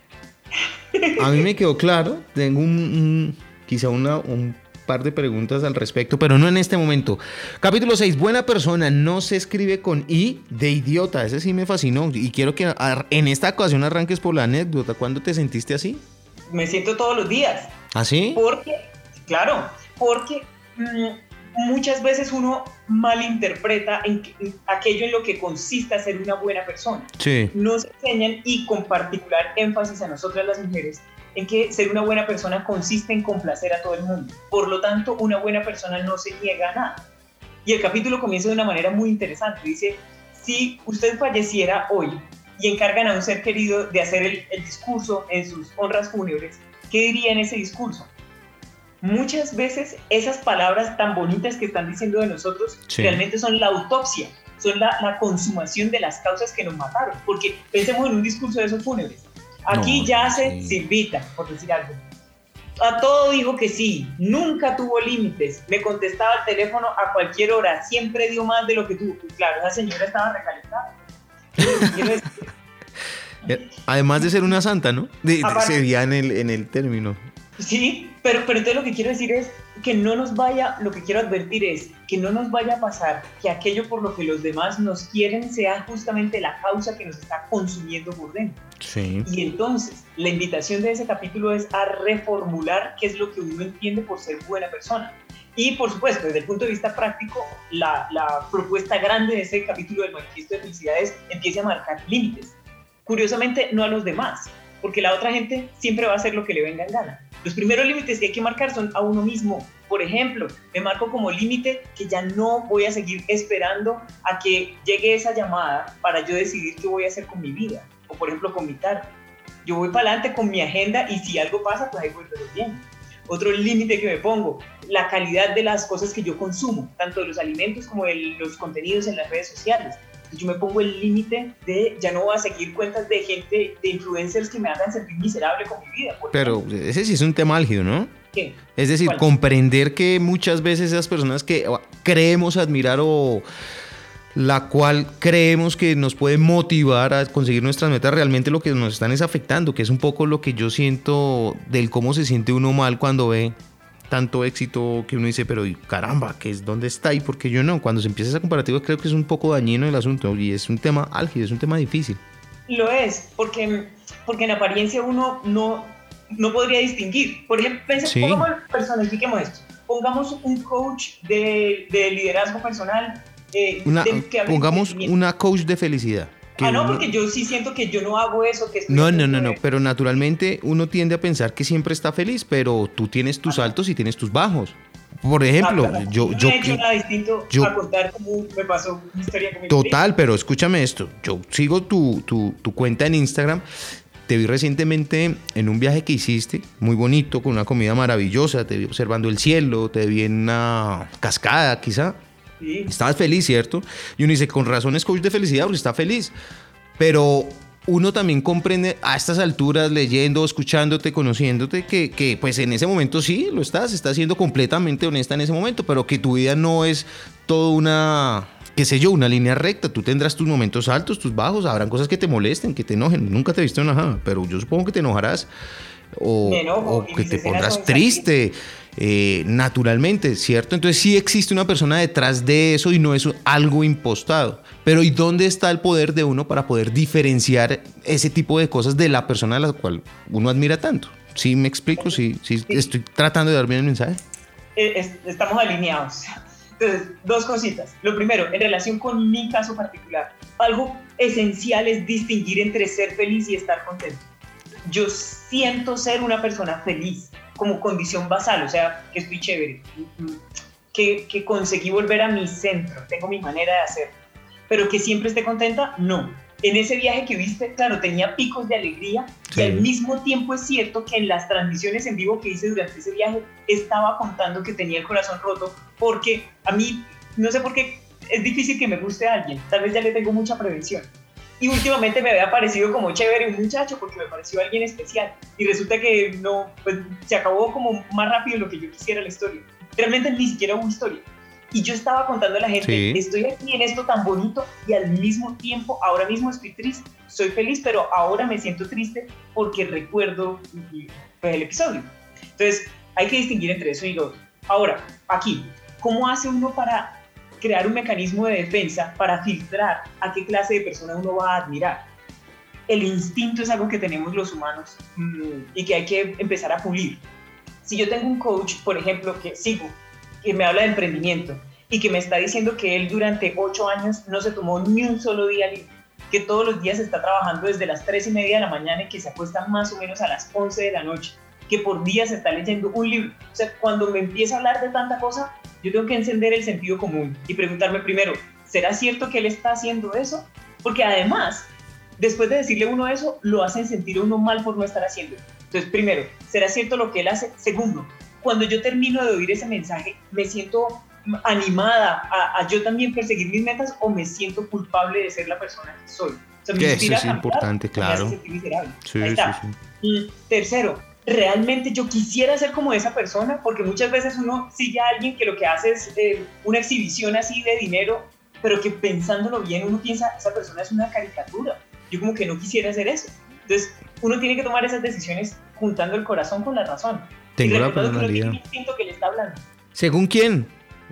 Speaker 1: A mí me quedó claro, tengo un, quizá una, un par de preguntas al respecto, pero no en este momento. Capítulo 6, buena persona, no se escribe con I de idiota, ese sí me fascinó y quiero que en esta ocasión arranques por la anécdota, ¿cuándo te sentiste así?
Speaker 3: Me siento todos los días.
Speaker 1: ¿Así?
Speaker 3: ¿Ah, porque, claro, porque mm, muchas veces uno malinterpreta en, aquello en lo que consiste ser una buena persona.
Speaker 1: Sí.
Speaker 3: Nos enseñan y con particular énfasis a nosotras las mujeres en que ser una buena persona consiste en complacer a todo el mundo. Por lo tanto, una buena persona no se niega a nada. Y el capítulo comienza de una manera muy interesante. Dice, si usted falleciera hoy y encargan a un ser querido de hacer el, discurso en sus honras fúnebres, ¿qué diría en ese discurso? Muchas veces esas palabras tan bonitas que están diciendo de nosotros realmente son la autopsia, son la, la consumación de las causas que nos mataron. Porque pensemos en un discurso de esos fúnebres Aquí ya yace Silvita, por decir algo. A todo dijo que sí, nunca tuvo límites, me contestaba al teléfono a cualquier hora, siempre dio más de lo que tuvo. Claro, esa señora estaba recalentada.
Speaker 1: Además de ser una santa, ¿no? De, sería en el, en el término.
Speaker 3: Sí, pero, pero entonces lo que quiero decir es que no nos vaya, lo que quiero advertir es que no nos vaya a pasar que aquello por lo que los demás nos quieren sea justamente la causa que nos está consumiendo por dentro.
Speaker 1: Sí.
Speaker 3: Y entonces, la invitación de ese capítulo es a reformular qué es lo que uno entiende por ser buena persona. Y por supuesto, desde el punto de vista práctico, la, la propuesta grande de ese capítulo del manifiesto de felicidades empieza a marcar límites. Curiosamente, no a los demás, porque la otra gente siempre va a hacer lo que le venga en gana. Los primeros límites que hay que marcar son a uno mismo. Por ejemplo, me marco como límite que ya no voy a seguir esperando a que llegue esa llamada para yo decidir qué voy a hacer con mi vida o por ejemplo con mi tarde. Yo voy para adelante con mi agenda y si algo pasa, pues ahí voy bien. Otro límite que me pongo, la calidad de las cosas que yo consumo, tanto de los alimentos como de los contenidos en las redes sociales. Yo me pongo el límite de ya no voy a seguir cuentas de gente, de influencers que me hagan sentir miserable con mi vida.
Speaker 1: Pero ese sí es un tema álgido, ¿no?
Speaker 3: ¿Qué?
Speaker 1: Es decir, comprender que muchas veces esas personas que creemos admirar o la cual creemos que nos puede motivar a conseguir nuestras metas, realmente lo que nos están es afectando, que es un poco lo que yo siento del cómo se siente uno mal cuando ve tanto éxito que uno dice, pero caramba, ¿qué es dónde está y por qué yo no? Cuando se empieza esa comparativa creo que es un poco dañino el asunto y es un tema álgido, es un tema difícil.
Speaker 3: Lo es, porque, porque en apariencia uno no, no podría distinguir. Por ejemplo, pongamos, personifiquemos esto. Pongamos un coach de, de liderazgo personal
Speaker 1: eh, pongamos una coach de felicidad.
Speaker 3: Ah, no, porque yo sí siento que yo no hago eso. Que
Speaker 1: no, no, no, no, pero naturalmente uno tiende a pensar que siempre está feliz, pero tú tienes tus altos y tienes tus bajos. por ejemplo,
Speaker 3: Ah,
Speaker 1: yo,
Speaker 3: no
Speaker 1: yo,
Speaker 3: he hecho nada distinto
Speaker 1: yo-
Speaker 3: a contar cómo me pasó una historia con mi
Speaker 1: Total, pero escúchame esto. Yo sigo tu, tu- tu cuenta en Instagram. Te vi recientemente en un viaje que hiciste, muy bonito, con una comida maravillosa. Te vi observando el cielo, te vi en una cascada, quizá.
Speaker 3: Sí.
Speaker 1: Estabas feliz, ¿cierto? Y uno dice, con razón es coach de felicidad, porque está feliz. Pero uno también comprende a estas alturas, leyendo, escuchándote, conociéndote, que, que pues en ese momento sí lo estás, estás siendo completamente honesta en ese momento, pero que tu vida no es toda una, qué sé yo, una línea recta. Tú tendrás tus momentos altos, tus bajos, habrán cosas que te molesten, que te enojen. Nunca te he visto enojada, pero yo supongo que te enojarás. O,
Speaker 3: enojo,
Speaker 1: o que te pondrás triste eh, naturalmente, ¿cierto? Entonces sí existe una persona detrás de eso y no es algo impostado. Pero ¿y dónde está el poder de uno para poder diferenciar ese tipo de cosas de la persona a la cual uno admira tanto? ¿Sí me explico? ¿Sí, sí estoy tratando de dar bien el mensaje?
Speaker 3: Eh, es- estamos alineados. Entonces, dos cositas. Lo primero, en relación con mi caso particular, algo esencial es distinguir entre ser feliz y estar contento. Yo siento ser una persona feliz como condición basal, o sea, que estoy chévere, que, que conseguí volver a mi centro, tengo mi manera de hacer, pero que siempre esté contenta, no. En ese viaje que viste, claro, tenía picos de alegría
Speaker 1: Sí.
Speaker 3: y al mismo tiempo es cierto que en las transmisiones en vivo que hice durante ese viaje estaba contando que tenía el corazón roto porque a mí, no sé por qué, es difícil que me guste a alguien, tal vez ya le tengo mucha prevención. Y últimamente me había parecido como chévere un muchacho porque me pareció alguien especial. Y resulta que no, pues se acabó como más rápido de lo que yo quisiera la historia. Realmente ni siquiera hubo historia. Y yo estaba contando a la gente,
Speaker 1: Sí.
Speaker 3: estoy aquí en esto tan bonito y al mismo tiempo, ahora mismo estoy triste. Soy feliz, pero ahora me siento triste porque recuerdo pues, el episodio. Entonces, hay que distinguir entre eso y lo otro. Ahora, aquí, ¿cómo hace uno para crear un mecanismo de defensa para filtrar a qué clase de persona uno va a admirar? El instinto es algo que tenemos los humanos mm, y que hay que empezar a pulir. Si yo tengo un coach, por ejemplo, que sigo, que me habla de emprendimiento y que me está diciendo que él durante ocho años no se tomó ni un solo día libre, que todos los días está trabajando desde las tres y media de la mañana y que se acuesta más o menos a las 11 de la noche, que por día se está leyendo un libro. O sea, cuando me empieza a hablar de tanta cosa, yo tengo que encender el sentido común y preguntarme primero, ¿será cierto que él está haciendo eso? Porque además, después de decirle uno eso, lo hacen sentir uno mal por no estar haciendo. Entonces, primero, ¿será cierto lo que él hace? Segundo, cuando yo termino de oír ese mensaje, me siento animada a, a yo también perseguir mis metas o me siento culpable de ser la persona que soy. O sea, me
Speaker 1: Que eso es
Speaker 3: a cambiar,
Speaker 1: importante,
Speaker 3: o me
Speaker 1: claro.
Speaker 3: hace sentir miserable.
Speaker 1: Sí,
Speaker 3: Ahí
Speaker 1: sí,
Speaker 3: está.
Speaker 1: sí.
Speaker 3: Y tercero, realmente yo quisiera ser como esa persona, porque muchas veces uno sigue a alguien que lo que hace es eh, una exhibición así de dinero, pero que pensándolo bien uno piensa, esa persona es una caricatura. Yo como que no quisiera hacer eso. Entonces, uno tiene que tomar esas decisiones juntando el corazón con la razón.
Speaker 1: Tengo la personalidad.
Speaker 3: que le está hablando.
Speaker 1: ¿Según quién?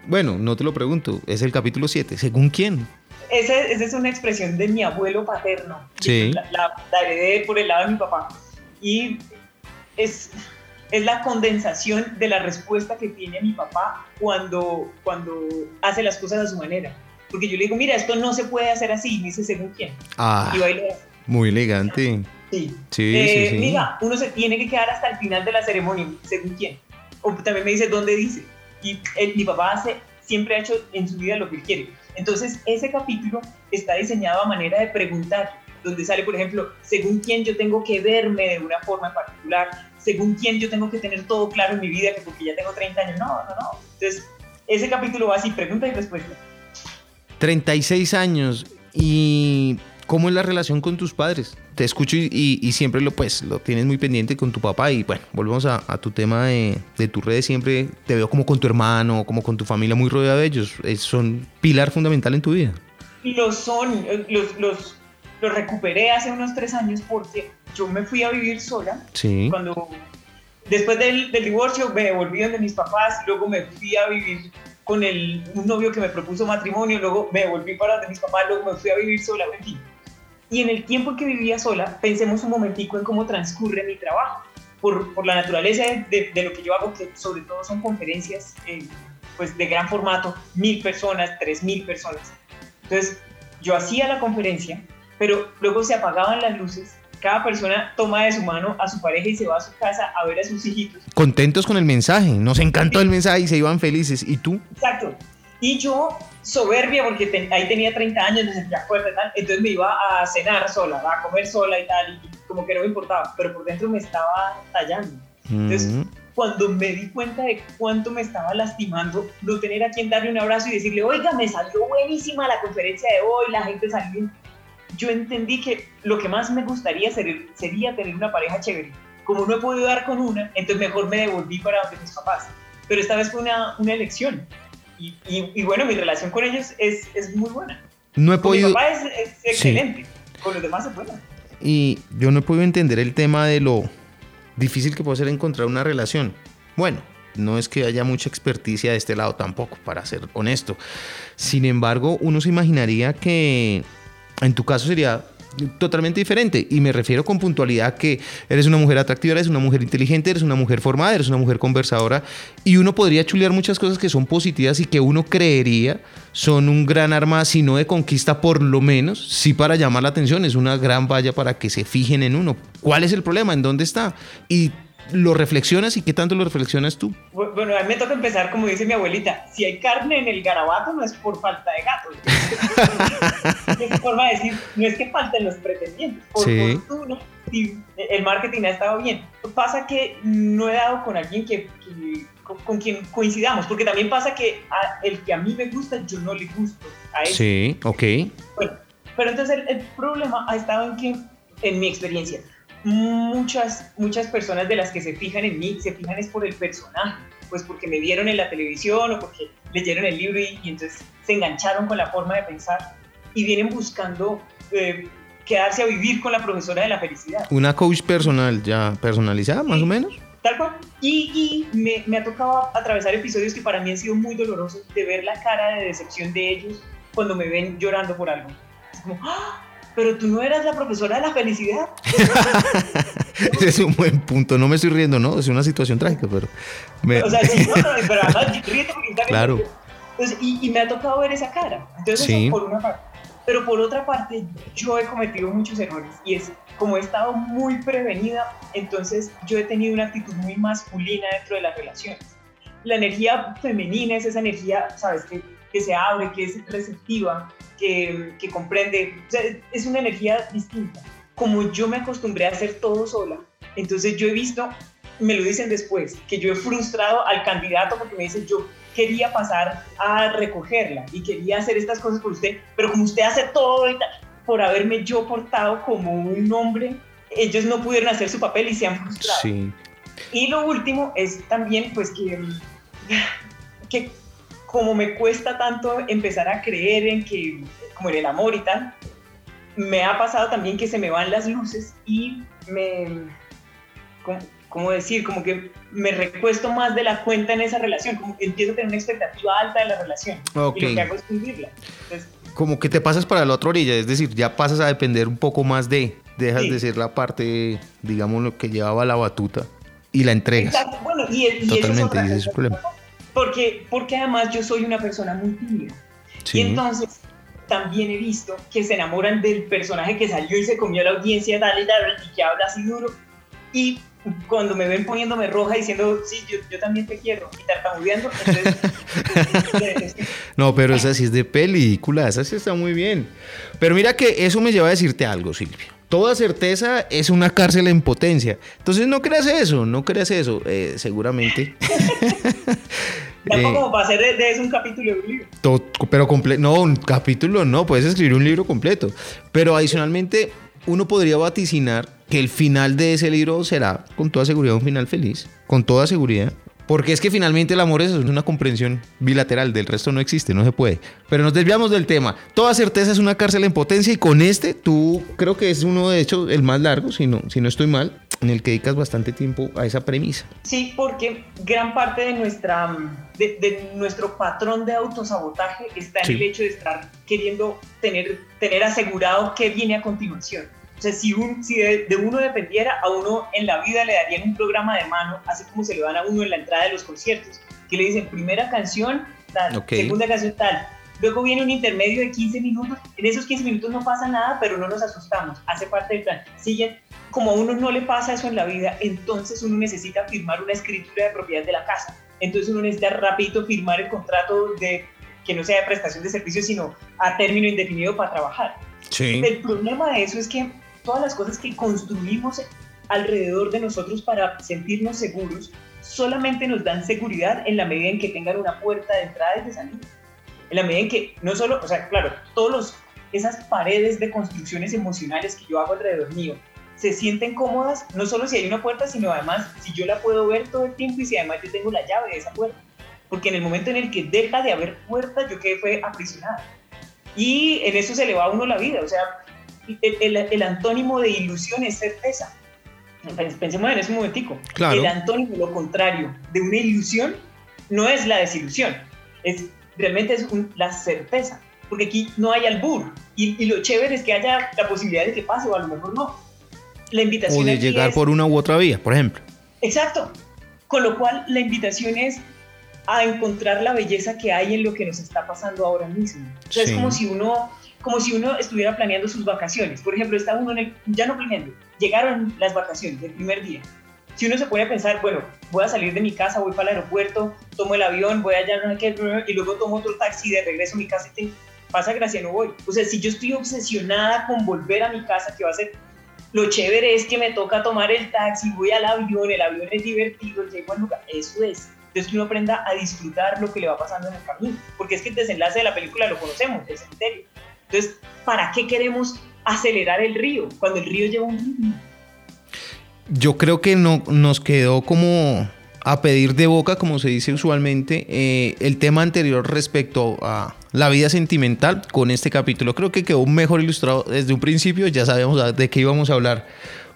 Speaker 1: Bueno, no te lo pregunto. Es el capítulo 7. ¿Según quién?
Speaker 3: Esa, esa es una expresión de mi abuelo paterno.
Speaker 1: Sí.
Speaker 3: La, la- la heredé por el lado de mi papá. Y es, es la condensación de la respuesta que tiene mi papá cuando, cuando hace las cosas a su manera. Porque yo le digo, mira, esto no se puede hacer así. Me dice, ¿según quién?
Speaker 1: Ah,
Speaker 3: Y
Speaker 1: muy elegante.
Speaker 3: Sí.
Speaker 1: Sí,
Speaker 3: Eh,
Speaker 1: sí, sí.
Speaker 3: Mira, uno se tiene que quedar hasta el final de la ceremonia, según quién. O también me dice dónde dice. Y él- mi papá hace, siempre ha hecho en su vida lo que él quiere. Entonces, ese capítulo está diseñado a manera de preguntar, donde sale, por ejemplo, según quién yo tengo que verme de una forma en particular, según quién yo tengo que tener todo claro en mi vida, que porque ya tengo 30 años. No, no, no. Entonces, ese capítulo va así, pregunta y respuesta.
Speaker 1: 36 años y ¿cómo es la relación con tus padres? Te escucho y, y- y siempre lo pues lo tienes muy pendiente con tu papá y bueno, volvemos a, a tu tema de, de tus redes, siempre te veo como con tu hermano, como con tu familia muy rodeado de ellos, Es- son pilar fundamental en tu vida.
Speaker 3: Lo son, eh, los, los, los recuperé hace unos tres años porque yo me fui a vivir sola
Speaker 1: Sí.
Speaker 3: cuando después del, del divorcio me volví donde mis papás, luego me fui a vivir con el, un novio que me propuso matrimonio, luego me volví para donde mis papás, luego me fui a vivir sola, en fin. Y en el tiempo que vivía sola, pensemos un momentico en cómo transcurre mi trabajo. Por, por la naturaleza de, de lo que yo hago, que sobre todo son conferencias eh, pues de gran formato, mil personas, tres mil personas. Entonces, yo hacía la conferencia, pero luego se apagaban las luces, cada persona toma de su mano a su pareja y se va a su casa a ver a sus hijitos.
Speaker 1: Contentos con el mensaje, nos encantó el mensaje y se iban felices. ¿Y tú?
Speaker 3: Exacto. Y yo, soberbia, porque ahí tenía 30 años, me sentía fuerte y tal, entonces me iba a cenar sola, a comer sola y tal, y como que no me importaba, pero por dentro me estaba tallando. Entonces, cuando me di cuenta de cuánto me estaba lastimando, no tener a quien darle un abrazo y decirle, oiga, me salió buenísima la conferencia de hoy, la gente salió. Yo entendí que lo que más me gustaría sería tener una pareja chévere. Como no he podido dar con una, entonces mejor me devolví para donde mis papás. Pero esta vez fue una, una elección. Y, y, bueno, mi relación con ellos es, es muy buena.
Speaker 1: No he podido...
Speaker 3: Mi papá es, excelente. Con los demás es buena.
Speaker 1: Y yo no he podido entender el tema de lo difícil que puede ser encontrar una relación. Bueno, no es que haya mucha experticia de este lado tampoco, para ser honesto. Sin embargo, uno se imaginaría que en tu caso sería totalmente diferente. Y me refiero con puntualidad que eres una mujer atractiva, eres una mujer inteligente, eres una mujer formada, eres una mujer conversadora. Y uno podría chulear muchas cosas que son positivas y que uno creería son un gran arma, si no de conquista, por lo menos, sí para llamar la atención. Es una gran valla para que se fijen en uno. ¿Cuál es el problema? ¿En dónde está? Y lo reflexionas y qué tanto lo reflexionas tú?
Speaker 3: Bueno, a mí me toca empezar, como dice mi abuelita, si hay carne en el garabato no es por falta de gatos. es forma de decir, no es que falten los pretendientes, por sí. fortuna el marketing ha estado bien. Pasa que no he dado con alguien que, con, quien coincidamos, porque también pasa que el que a mí me gusta, yo no le gusto a él.
Speaker 1: Sí, ok.
Speaker 3: Bueno, pero entonces el problema ha estado en que, en mi experiencia, muchas, muchas personas de las que se fijan en mí se fijan es por el personaje, pues porque me vieron en la televisión o porque leyeron el libro y, entonces se engancharon con la forma de pensar y vienen buscando eh, quedarse a vivir con la profesora de la felicidad.
Speaker 1: Una coach personal, ya personalizada más o menos.
Speaker 3: Tal cual. Y, y me, me, ha tocado atravesar episodios que para mí han sido muy dolorosos de ver la cara de decepción de ellos cuando me ven llorando por algo. Es como, ¡Ah! Pero tú no eras la profesora de la felicidad.
Speaker 1: Ese es un buen punto. No me estoy riendo, ¿no? Es una situación trágica, pero...
Speaker 3: O sea, sí, no, pero además ríete porque Claro. Entonces, y, y, me ha tocado ver esa cara. Entonces, eso por una parte. Pero por otra parte, yo he cometido muchos errores y es como he estado muy prevenida, entonces yo he tenido una actitud muy masculina dentro de las relaciones. La energía femenina es esa energía, ¿sabes? Que, que se abre, que es receptiva, que, comprende, es una energía distinta. Como yo me acostumbré a hacer todo sola, entonces yo he visto, me lo dicen después, que yo he frustrado al candidato porque me dice, yo quería pasar a recogerla y quería hacer estas cosas por usted, pero como usted hace todo y por haberme yo portado como un hombre, ellos no pudieron hacer su papel y se han frustrado. Sí. Y lo último es también pues que, que como me cuesta tanto empezar a creer en que, como en el amor y tal, me ha pasado también que se me van las luces y me, ¿cómo, decir? Como que me recuesto más de la cuenta en esa relación, como que empiezo a tener una expectativa alta de la relación y lo que hago es cumplirla.
Speaker 1: como que te pasas para la otra orilla, es decir, ya pasas a depender un poco más de, dejas de ser la parte, digamos, lo que llevaba la batuta y la entregas.
Speaker 3: Exacto, bueno, y, y
Speaker 1: Totalmente, ese es el problema.
Speaker 3: Porque, porque además yo soy una persona muy tímida. Y entonces también he visto que se enamoran del personaje que salió y se comió la audiencia tal y tal y que habla así duro. Y cuando me ven poniéndome roja diciendo, sí, yo, yo también te quiero, y tartamudeando, entonces...
Speaker 1: no, pero esa sí es de película, esa sí está muy bien. Pero mira que eso me lleva a decirte algo, Silvia. Toda certeza es una cárcel en potencia. Entonces no creas eso, no creas eso, eh, seguramente.
Speaker 3: Tampoco como para hacer de, eso un capítulo de un libro.
Speaker 1: pero completo, no, un capítulo no, puedes escribir un libro completo. Pero adicionalmente, uno podría vaticinar que el final de ese libro será con toda seguridad un final feliz, con toda seguridad. Porque es que finalmente el amor es una comprensión bilateral, del resto no existe, no se puede. Pero nos desviamos del tema. Toda certeza es una cárcel en potencia y con este tú creo que es uno de hecho el más largo, si no, si no estoy mal, en el que dedicas bastante tiempo a esa premisa.
Speaker 3: Sí, porque gran parte de, nuestra, de, nuestro patrón de autosabotaje está en el hecho de estar queriendo tener, tener asegurado qué viene a continuación. Sea, si, un, si de, uno dependiera, a uno en la vida le darían un programa de mano, así como se le dan a uno en la entrada de los conciertos, que le dicen primera canción, tal, segunda canción, tal. luego viene un intermedio de 15 minutos, en esos 15 minutos no pasa nada, pero no nos asustamos, hace parte del plan. Siguen, como a uno no le pasa eso en la vida, entonces uno necesita firmar una escritura de propiedad de la casa, entonces uno necesita rapidito firmar el contrato de que no sea de prestación de servicios, sino a término indefinido para trabajar.
Speaker 1: Sí.
Speaker 3: El problema de eso es que todas las cosas que construimos alrededor de nosotros para sentirnos seguros solamente nos dan seguridad en la medida en que tengan una puerta de entrada y de salida. En la medida en que no solo, o sea, claro, todos esas paredes de construcciones emocionales que yo hago alrededor mío se sienten cómodas, no solo si hay una puerta, sino además si yo la puedo ver todo el tiempo y si además yo tengo la llave de esa puerta. Porque en el momento en el que deja de haber puerta, yo quedé fue aprisionada. Y en eso se le va a uno la vida. O sea, el, el, el antónimo de ilusión es certeza. Pensemos en ese momentico.
Speaker 1: Claro.
Speaker 3: El antónimo, lo contrario, de una ilusión no es la desilusión. Es, realmente es un, la certeza. Porque aquí no hay albur. Y, y, lo chévere es que haya la posibilidad de que pase o a lo mejor no. La invitación
Speaker 1: o de llegar
Speaker 3: es,
Speaker 1: por una u otra vía, por ejemplo.
Speaker 3: Exacto. Con lo cual, la invitación es a encontrar la belleza que hay en lo que nos está pasando ahora mismo. O sea, sí. es como si uno como si uno estuviera planeando sus vacaciones. Por ejemplo, está uno en el, ya no planeando, llegaron las vacaciones del primer día. Si uno se a pensar, bueno, voy a salir de mi casa, voy para el aeropuerto, tomo el avión, voy allá, qué, y luego tomo otro taxi de regreso a mi casa y te pasa gracia, no voy. O sea, si yo estoy obsesionada con volver a mi casa, que va a ser, lo chévere es que me toca tomar el taxi, voy al avión, el avión es divertido, llego al lugar, eso es. Entonces que uno aprenda a disfrutar lo que le va pasando en el camino, porque es que el desenlace de la película lo conocemos, el cementerio. Entonces, ¿para qué queremos acelerar el río cuando el río lleva un ritmo?
Speaker 1: Yo creo que no, nos quedó como a pedir de boca, como se dice usualmente, eh, el tema anterior respecto a la vida sentimental con este capítulo. Creo que quedó mejor ilustrado desde un principio, ya sabemos de qué íbamos a hablar,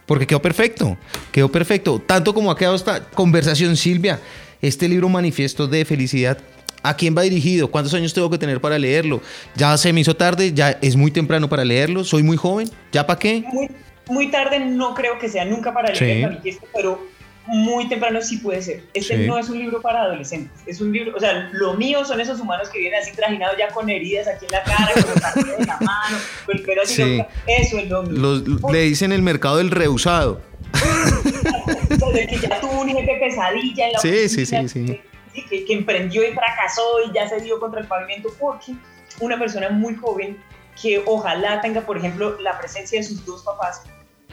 Speaker 1: porque quedó perfecto, quedó perfecto. Tanto como ha quedado esta conversación, Silvia, este libro manifiesto de felicidad ¿A quién va dirigido? ¿Cuántos años tengo que tener para leerlo? Ya se me hizo tarde, ya es muy temprano para leerlo, soy muy joven, ¿ya para qué?
Speaker 3: Muy, muy, tarde no creo que sea nunca para leer sí. pero muy temprano sí puede ser. Este sí. no es un libro para adolescentes, es un libro, o sea, lo mío son esos humanos que vienen así trajinados ya con heridas aquí en la cara, con los carteles en la mano, con el pelo así, sí. eso es lo mío.
Speaker 1: Los, le dicen el mercado del rehusado.
Speaker 3: de que ya tuvo un jefe pesadilla en la
Speaker 1: Sí,
Speaker 3: oficina,
Speaker 1: sí, sí, sí.
Speaker 3: Que, que, emprendió y fracasó y ya se dio contra el pavimento porque una persona muy joven que ojalá tenga, por ejemplo, la presencia de sus dos papás,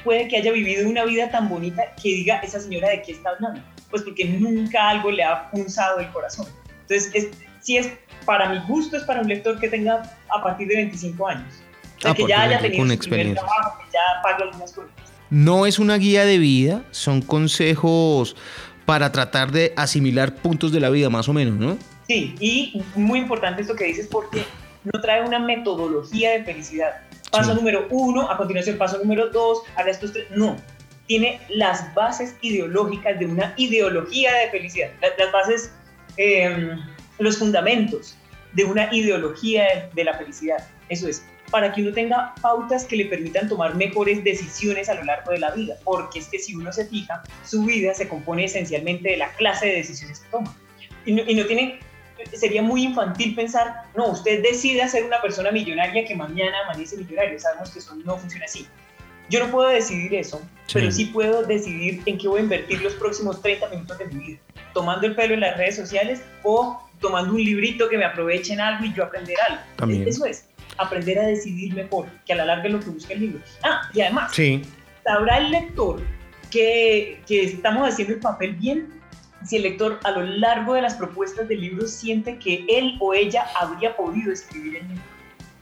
Speaker 3: puede que haya vivido una vida tan bonita que diga, esa señora de qué está hablando. Pues porque nunca algo le ha punzado el corazón. Entonces, es, si es para mi gusto, es para un lector que tenga a partir de 25 años. O sea,
Speaker 1: Ah,
Speaker 3: que ya haya tenido primer
Speaker 1: experiencia.
Speaker 3: trabajo, que ya pague algunas cosas.
Speaker 1: No es una guía de vida, son consejos para tratar de asimilar puntos de la vida, más o menos, ¿no?
Speaker 3: Sí, y muy importante esto que dices porque no trae una metodología de felicidad. Paso
Speaker 1: Sí.
Speaker 3: número uno, a continuación paso número dos, haga estos tres. No, tiene las bases ideológicas de una ideología de felicidad. La- Las bases, eh, los fundamentos de una ideología de, de la felicidad. Eso es, para que uno tenga pautas que le permitan tomar mejores decisiones a lo largo de la vida. Porque es que si uno se fija, su vida se compone esencialmente de la clase de decisiones que toma. Y no, y no tiene, sería muy infantil pensar, no, usted decide ser una persona millonaria que mañana amanece millonario. Sabemos que eso no funciona así. Yo no puedo decidir eso,
Speaker 1: Sí.
Speaker 3: pero sí puedo decidir en qué voy a invertir los próximos 30 minutos de mi vida. Tomando el pelo en las redes sociales o tomando un librito que me aproveche en algo y yo aprender algo.
Speaker 1: También.
Speaker 3: Eso es, aprender a decidir mejor, que a la larga es lo que busca el libro. Ah, y además,
Speaker 1: Sí.
Speaker 3: sabrá el lector que, que estamos haciendo el papel bien si el lector a lo largo de las propuestas del libro siente que él o ella habría podido escribir el libro.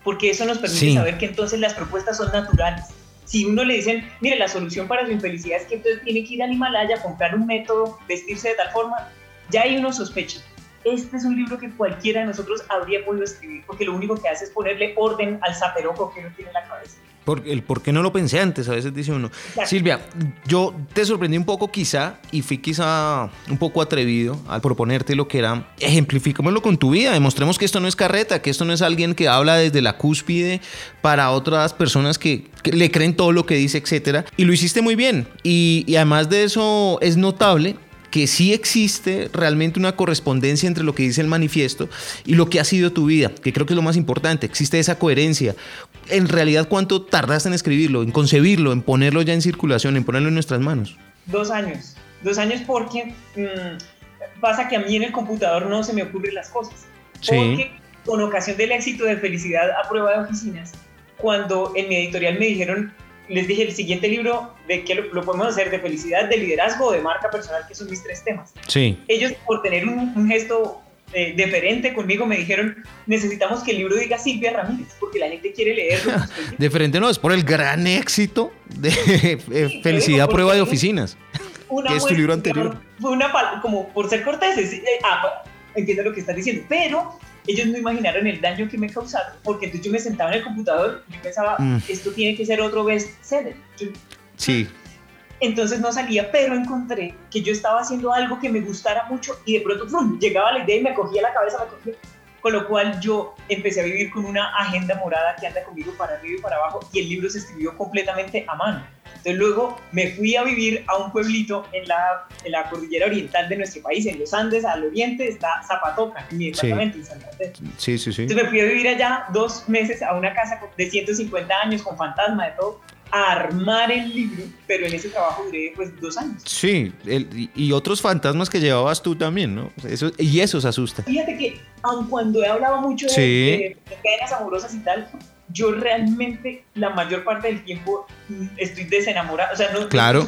Speaker 3: Porque eso nos permite
Speaker 1: Sí.
Speaker 3: saber que entonces las propuestas son naturales. Si uno le dicen, mire, la solución para su infelicidad es que entonces tiene que ir al Himalaya, comprar un método, vestirse de tal forma, ya hay uno sospecha. Este es un libro que cualquiera de nosotros habría podido escribir, porque lo único que hace es ponerle orden al zaperoco que uno tiene en la cabeza.
Speaker 1: Por, el por qué no lo pensé antes, a veces dice uno.
Speaker 3: Exacto.
Speaker 1: Silvia, yo te sorprendí un poco quizá y fui quizá un poco atrevido al proponerte lo que era, ejemplificémoslo con tu vida, demostremos que esto no es carreta, que esto no es alguien que habla desde la cúspide para otras personas que, que le creen todo lo que dice, etcétera. Y lo hiciste muy bien. Y, y además de eso es notable que sí existe realmente una correspondencia entre lo que dice el manifiesto y lo que ha sido tu vida, que creo que es lo más importante. Existe esa coherencia. En realidad, ¿cuánto tardaste en escribirlo, en concebirlo, en ponerlo ya en circulación, en ponerlo en nuestras manos?
Speaker 3: Dos años. Dos años porque mm, pasa que a mí en el computador no se me ocurren las cosas. Porque con ocasión del éxito de Felicidad a prueba de oficinas, cuando en mi editorial me dijeron les dije el siguiente libro de que lo, podemos hacer de felicidad, de liderazgo o de marca personal, que son mis tres temas.
Speaker 1: Sí.
Speaker 3: Ellos, por tener un, gesto eh, deferente conmigo, me dijeron, necesitamos que el libro diga Silvia Ramírez, porque la gente quiere leerlo.
Speaker 1: de frente no, es por el gran éxito de eh, Felicidad Prueba de Oficinas, que es tu libro anterior.
Speaker 3: Fue una, como por ser corteses, eh, ah, entiendo lo que estás diciendo, pero ellos no imaginaron el daño que me causaron, porque entonces yo me sentaba en el computador y pensaba, mm. esto tiene que ser otro bestseller.
Speaker 1: sí.
Speaker 3: Entonces no salía, pero encontré que yo estaba haciendo algo que me gustara mucho y de pronto llegaba la idea y me cogía la cabeza, me cogía. Con lo cual yo empecé a vivir con una agenda morada que anda conmigo para arriba y para abajo y el libro se escribió completamente a mano. Entonces luego me fui a vivir a un pueblito en la, en la cordillera oriental de nuestro país, en los Andes, al oriente está Zapatoca, en mi departamento, en Santander.
Speaker 1: Sí, sí, sí.
Speaker 3: Entonces me fui a vivir allá dos meses a una casa de 150 años con fantasma de todo a armar el libro, pero en ese trabajo duré pues dos años.
Speaker 1: Sí, y otros fantasmas que llevabas tú también, ¿no? Eso, y eso se asusta.
Speaker 3: Fíjate que, aun cuando he hablado mucho de, de, de cadenas amorosas y tal, yo realmente la mayor parte del tiempo estoy desenamorado. O sea, no,
Speaker 1: claro.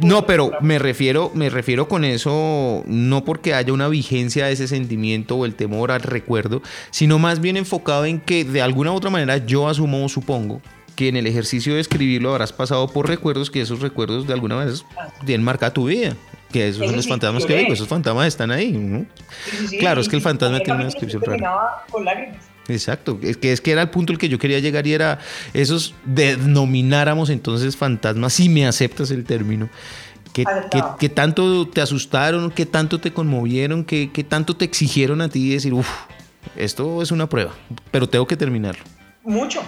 Speaker 1: No, pero me refiero, me refiero con eso no porque haya una vigencia de ese sentimiento o el temor al recuerdo, sino más bien enfocado en que de alguna u otra manera yo asumo o supongo que en el ejercicio de escribirlo habrás pasado por recuerdos que esos recuerdos de alguna manera tienen marcada tu vida. Que esos son los fantasmas que digo, esos fantasmas están ahí. claro, es que el fantasma tiene una descripción rara.
Speaker 3: Con lágrimas.
Speaker 1: Exacto, es que, es que era el punto al que yo quería llegar y era esos denomináramos entonces fantasmas, si me aceptas el término, que, tanto te asustaron, que tanto te conmovieron, que, tanto te exigieron a ti decir, uff, esto es una prueba, pero tengo que terminarlo.
Speaker 3: Mucho.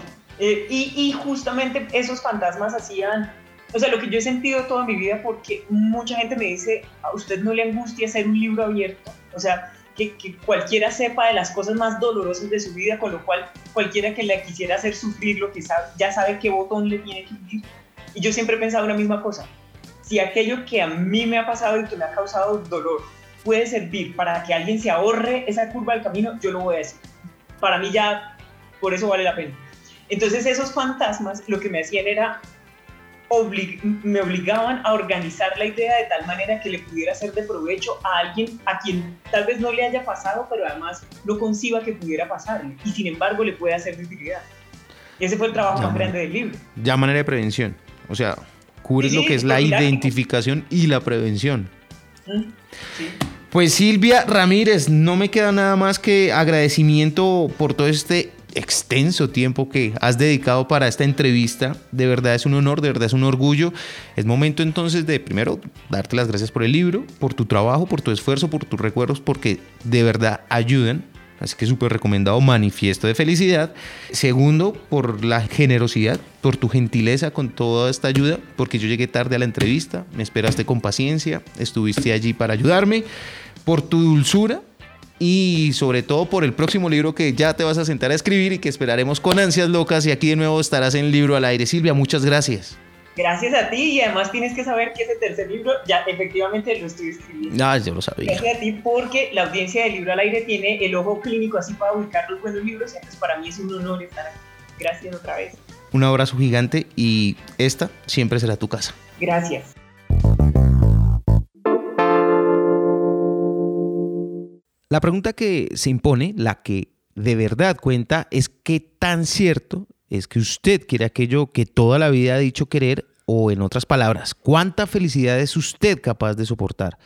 Speaker 3: Eh, y, y justamente esos fantasmas hacían, o sea, lo que yo he sentido toda mi vida, porque mucha gente me dice, a usted no le angustia hacer un libro abierto, o sea, que, cualquiera sepa de las cosas más dolorosas de su vida, con lo cual cualquiera que le quisiera hacer sufrir lo que sabe, ya sabe qué botón le tiene que ir. Y yo siempre he pensado una misma cosa, si aquello que a mí me ha pasado y que me ha causado dolor puede servir para que alguien se ahorre esa curva del camino, yo lo voy a decir. Para mí ya, por eso vale la pena. Entonces esos fantasmas lo que me hacían era me obligaban a organizar la idea de tal manera que le pudiera ser de provecho a alguien a quien tal vez no le haya pasado, pero además no conciba que pudiera pasarle y sin embargo le puede hacer de utilidad. ese fue el trabajo más grande del libro.
Speaker 1: Ya manera de prevención, o sea, cubres lo que es la identificación y la prevención. Pues Silvia Ramírez, no me queda nada más que agradecimiento por todo este extenso tiempo que has dedicado para esta entrevista. De verdad es un honor, de verdad es un orgullo. Es momento entonces de primero darte las gracias por el libro, por tu trabajo, por tu esfuerzo, por tus recuerdos, porque de verdad ayudan. Así que súper recomendado Manifiesto de Felicidad. Segundo, por la generosidad, por tu gentileza con toda esta ayuda, porque yo llegué tarde a la entrevista, me esperaste con paciencia, estuviste allí para ayudarme. Por tu dulzura, y sobre todo por el próximo libro que ya te vas a sentar a escribir y que esperaremos con ansias locas y aquí de nuevo estarás en Libro al Aire. Silvia, muchas gracias.
Speaker 3: Gracias a ti y además tienes que saber que ese tercer libro ya efectivamente lo estoy escribiendo.
Speaker 1: Ah, yo lo sabía.
Speaker 3: Gracias a ti porque la audiencia de Libro al Aire tiene el ojo clínico así para ubicar los buenos libros, entonces para mí es un honor estar aquí. Gracias otra vez.
Speaker 1: Un abrazo gigante y esta siempre será tu casa.
Speaker 3: Gracias.
Speaker 1: La pregunta que se impone, la que de verdad cuenta, es qué tan cierto es que usted quiere aquello que toda la vida ha dicho querer o en otras palabras, ¿cuánta felicidad es usted capaz de soportar?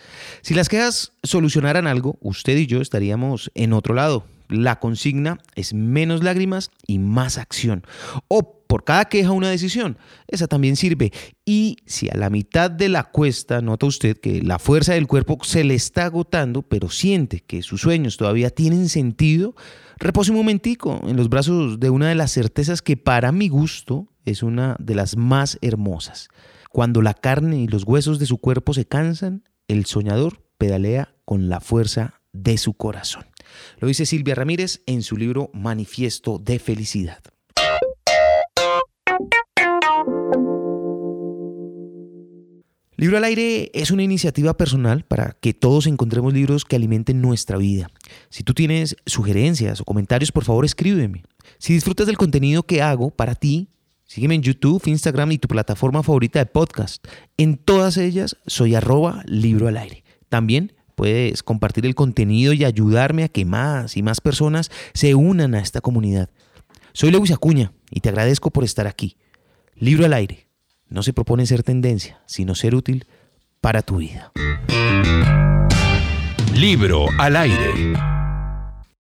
Speaker 1: Si las quejas solucionaran algo, usted y yo estaríamos en otro lado. La consigna es menos lágrimas y más acción. O por cada queja una decisión. Esa también sirve. Y si a la mitad de la cuesta nota usted que la fuerza del cuerpo se le está agotando, pero siente que sus sueños todavía tienen sentido, repose un momentico en los brazos de una de las certezas que para mi gusto es una de las más hermosas. Cuando la carne y los huesos de su cuerpo se cansan el soñador pedalea con la fuerza de su corazón. Lo dice Silvia Ramírez en su libro Manifiesto de Felicidad. Libro al aire es una iniciativa personal para que todos encontremos libros que alimenten nuestra vida. Si tú tienes sugerencias o comentarios, por favor escríbeme. Si disfrutas del contenido que hago para ti, sígueme en YouTube, Instagram y tu plataforma favorita de podcast. En todas ellas soy arroba libro al aire. También puedes compartir el contenido y ayudarme a que más y más personas se unan a esta comunidad. Soy Lewis Acuña y te agradezco por estar aquí. Libro al aire no se propone ser tendencia, sino ser útil para tu vida.
Speaker 2: Libro al aire.